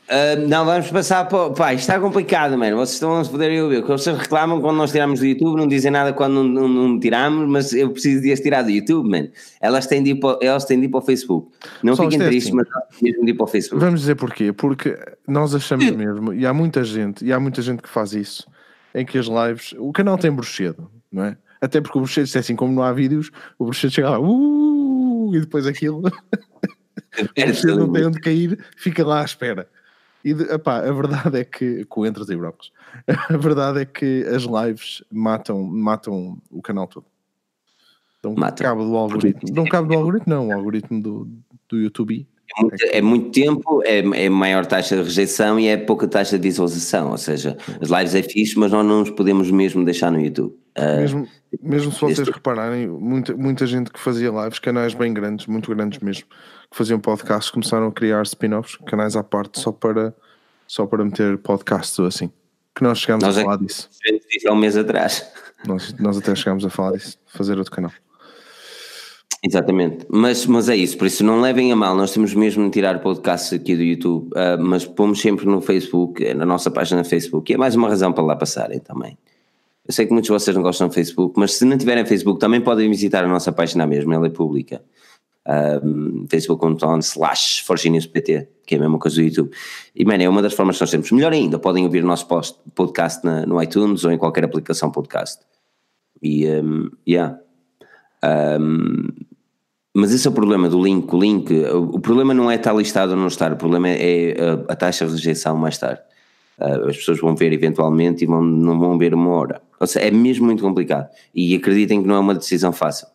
Ah, não, vamos passar para. Pá, isto está complicado, mano. Vocês estão a se poderem ouvir. Vocês reclamam quando nós tiramos do YouTube, não dizem nada quando não, não, não tiramos, mas eu preciso de as tirar do YouTube, mano. Elas têm de ir para, elas têm de ir para o Facebook. Não Pessoal, fiquem tristes, assim. mas elas têm de ir para o Facebook. Vamos dizer porquê? Porque nós achamos mesmo, e há muita gente, e há muita gente que faz isso, em que as lives, o canal tem bruxedo, não é? Até porque o bruxedo, se é assim como não há vídeos, o bruxedo chega lá, uh, e depois aquilo, o bruxedo não tem onde cair, fica lá à espera. E de, epá, a verdade é que, com entras e brocos, a verdade é que as lives matam, matam o canal todo. Dão Matam. cabo do algoritmo. Dão cabo do algoritmo, não, o algoritmo do, do YouTube. É muito, é muito tempo, é, é maior taxa de rejeição e é pouca taxa de visualização. Ou seja, as lives é fixe, mas nós não nos podemos mesmo deixar no YouTube. Ah, Mesmo, mesmo se vocês repararem, muita, muita gente que fazia lives, canais bem grandes, muito grandes mesmo, que faziam podcasts, começaram a criar spin-offs, canais à parte, só para, só para meter podcasts ou assim. Que nós chegámos Nós a é- falar disso. há um mês atrás. Nós, nós até chegámos a falar disso, fazer outro canal. Exatamente, mas, mas é isso, por isso não levem a mal, nós temos mesmo de tirar podcasts aqui do YouTube, ah, mas pomos sempre no Facebook, na nossa página no Facebook, e é mais uma razão para lá passarem também. Eu sei que muitos de vocês não gostam do Facebook, mas se não tiverem Facebook também podem visitar a nossa página mesmo, ela é pública. Um, facebook.com slash forginewspt, que é a mesma coisa do YouTube. E, mano, é uma das formas que nós temos. Melhor ainda, podem ouvir o nosso post, podcast na, no iTunes ou em qualquer aplicação podcast. E, um, yeah. Um, mas esse é o problema do link. O link, o problema não é estar listado ou não estar, o problema é, é a, a taxa de rejeição mais tarde. Uh, as pessoas vão ver eventualmente e vão, não vão ver uma hora. Ou seja, é mesmo muito complicado. E acreditem que não é uma decisão fácil.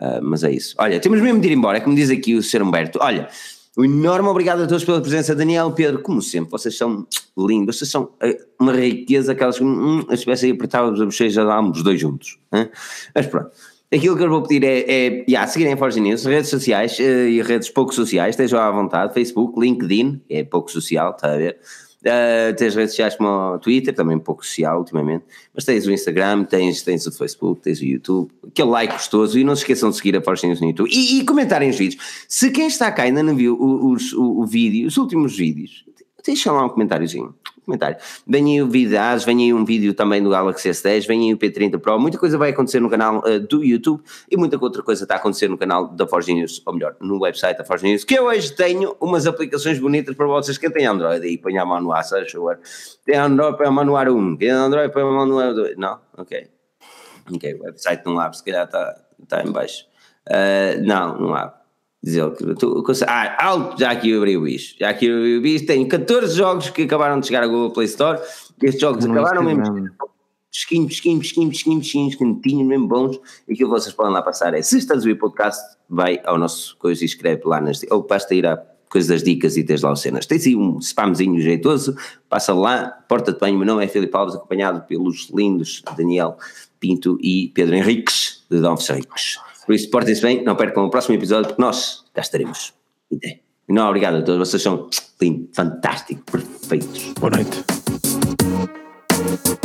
Uh, mas é isso. Olha, temos mesmo de ir embora, é como diz aqui o Sr. Humberto. Olha, um enorme obrigado a todos pela presença, Daniel, Pedro, como sempre, vocês são lindos, vocês são eh, uma riqueza, aquelas que hum, a espécie apertávamos a bochecha os dois juntos. Hein? Mas pronto. Aquilo que eu vou pedir é, é yeah, seguirem a Forge News, redes sociais uh, e redes pouco sociais, estejam à vontade, Facebook, LinkedIn, é pouco social, está a ver? Uh, tens redes sociais como o Twitter, também um pouco social ultimamente, mas tens o Instagram, tens, tens o Facebook, tens o YouTube, aquele like gostoso e não se esqueçam de seguir a Forge News no YouTube e, e comentarem os vídeos. Se quem está cá ainda não viu os, o, o vídeo, os últimos vídeos, deixa lá um comentáriozinho comentário. Vem aí vídeo vem aí um vídeo também do Galaxy S10, vem aí o P30 Pro, muita coisa vai acontecer no canal uh, do YouTube e muita outra coisa está a acontecer no canal da Forge News, ou melhor, no website da Forge News, que eu hoje tenho umas aplicações bonitas para vocês, quem tem Android aí, põe a mão no ar, se Tem Android, põe a mão no ar 1, tem Android, põe a mão no ar 2, não? Ok. Ok, o website não abre, se calhar está, está em baixo. Uh, não, não abre. Dizer que tu, ah, alto, já aqui abri o bicho. Já aqui abri o bicho. Tenho 14 jogos que acabaram de chegar ao Google Play Store. Estes jogos não acabaram mesmo. Pesquinho, pesquinho, pesquinho, pesquinho, pesquinho, cantinhos mesmo bons. E aquilo que vocês podem lá passar é: se estás a ouvir podcast, vai ao nosso coisa e escreve lá nas. Ou basta ir à coisa das dicas e tens lá os cenas. Tens aí um spamzinho jeitoso, passa lá, porta de banho. Meu nome é Filipe Alves, acompanhado pelos lindos Daniel Pinto e Pedro Henriques, de Dom Henriques. Por isso, portem-se bem, não percam o próximo episódio, porque nós cá estaremos. É. Não, obrigado a todos, vocês são lindos fantásticos perfeitos. Boa noite. Boa noite.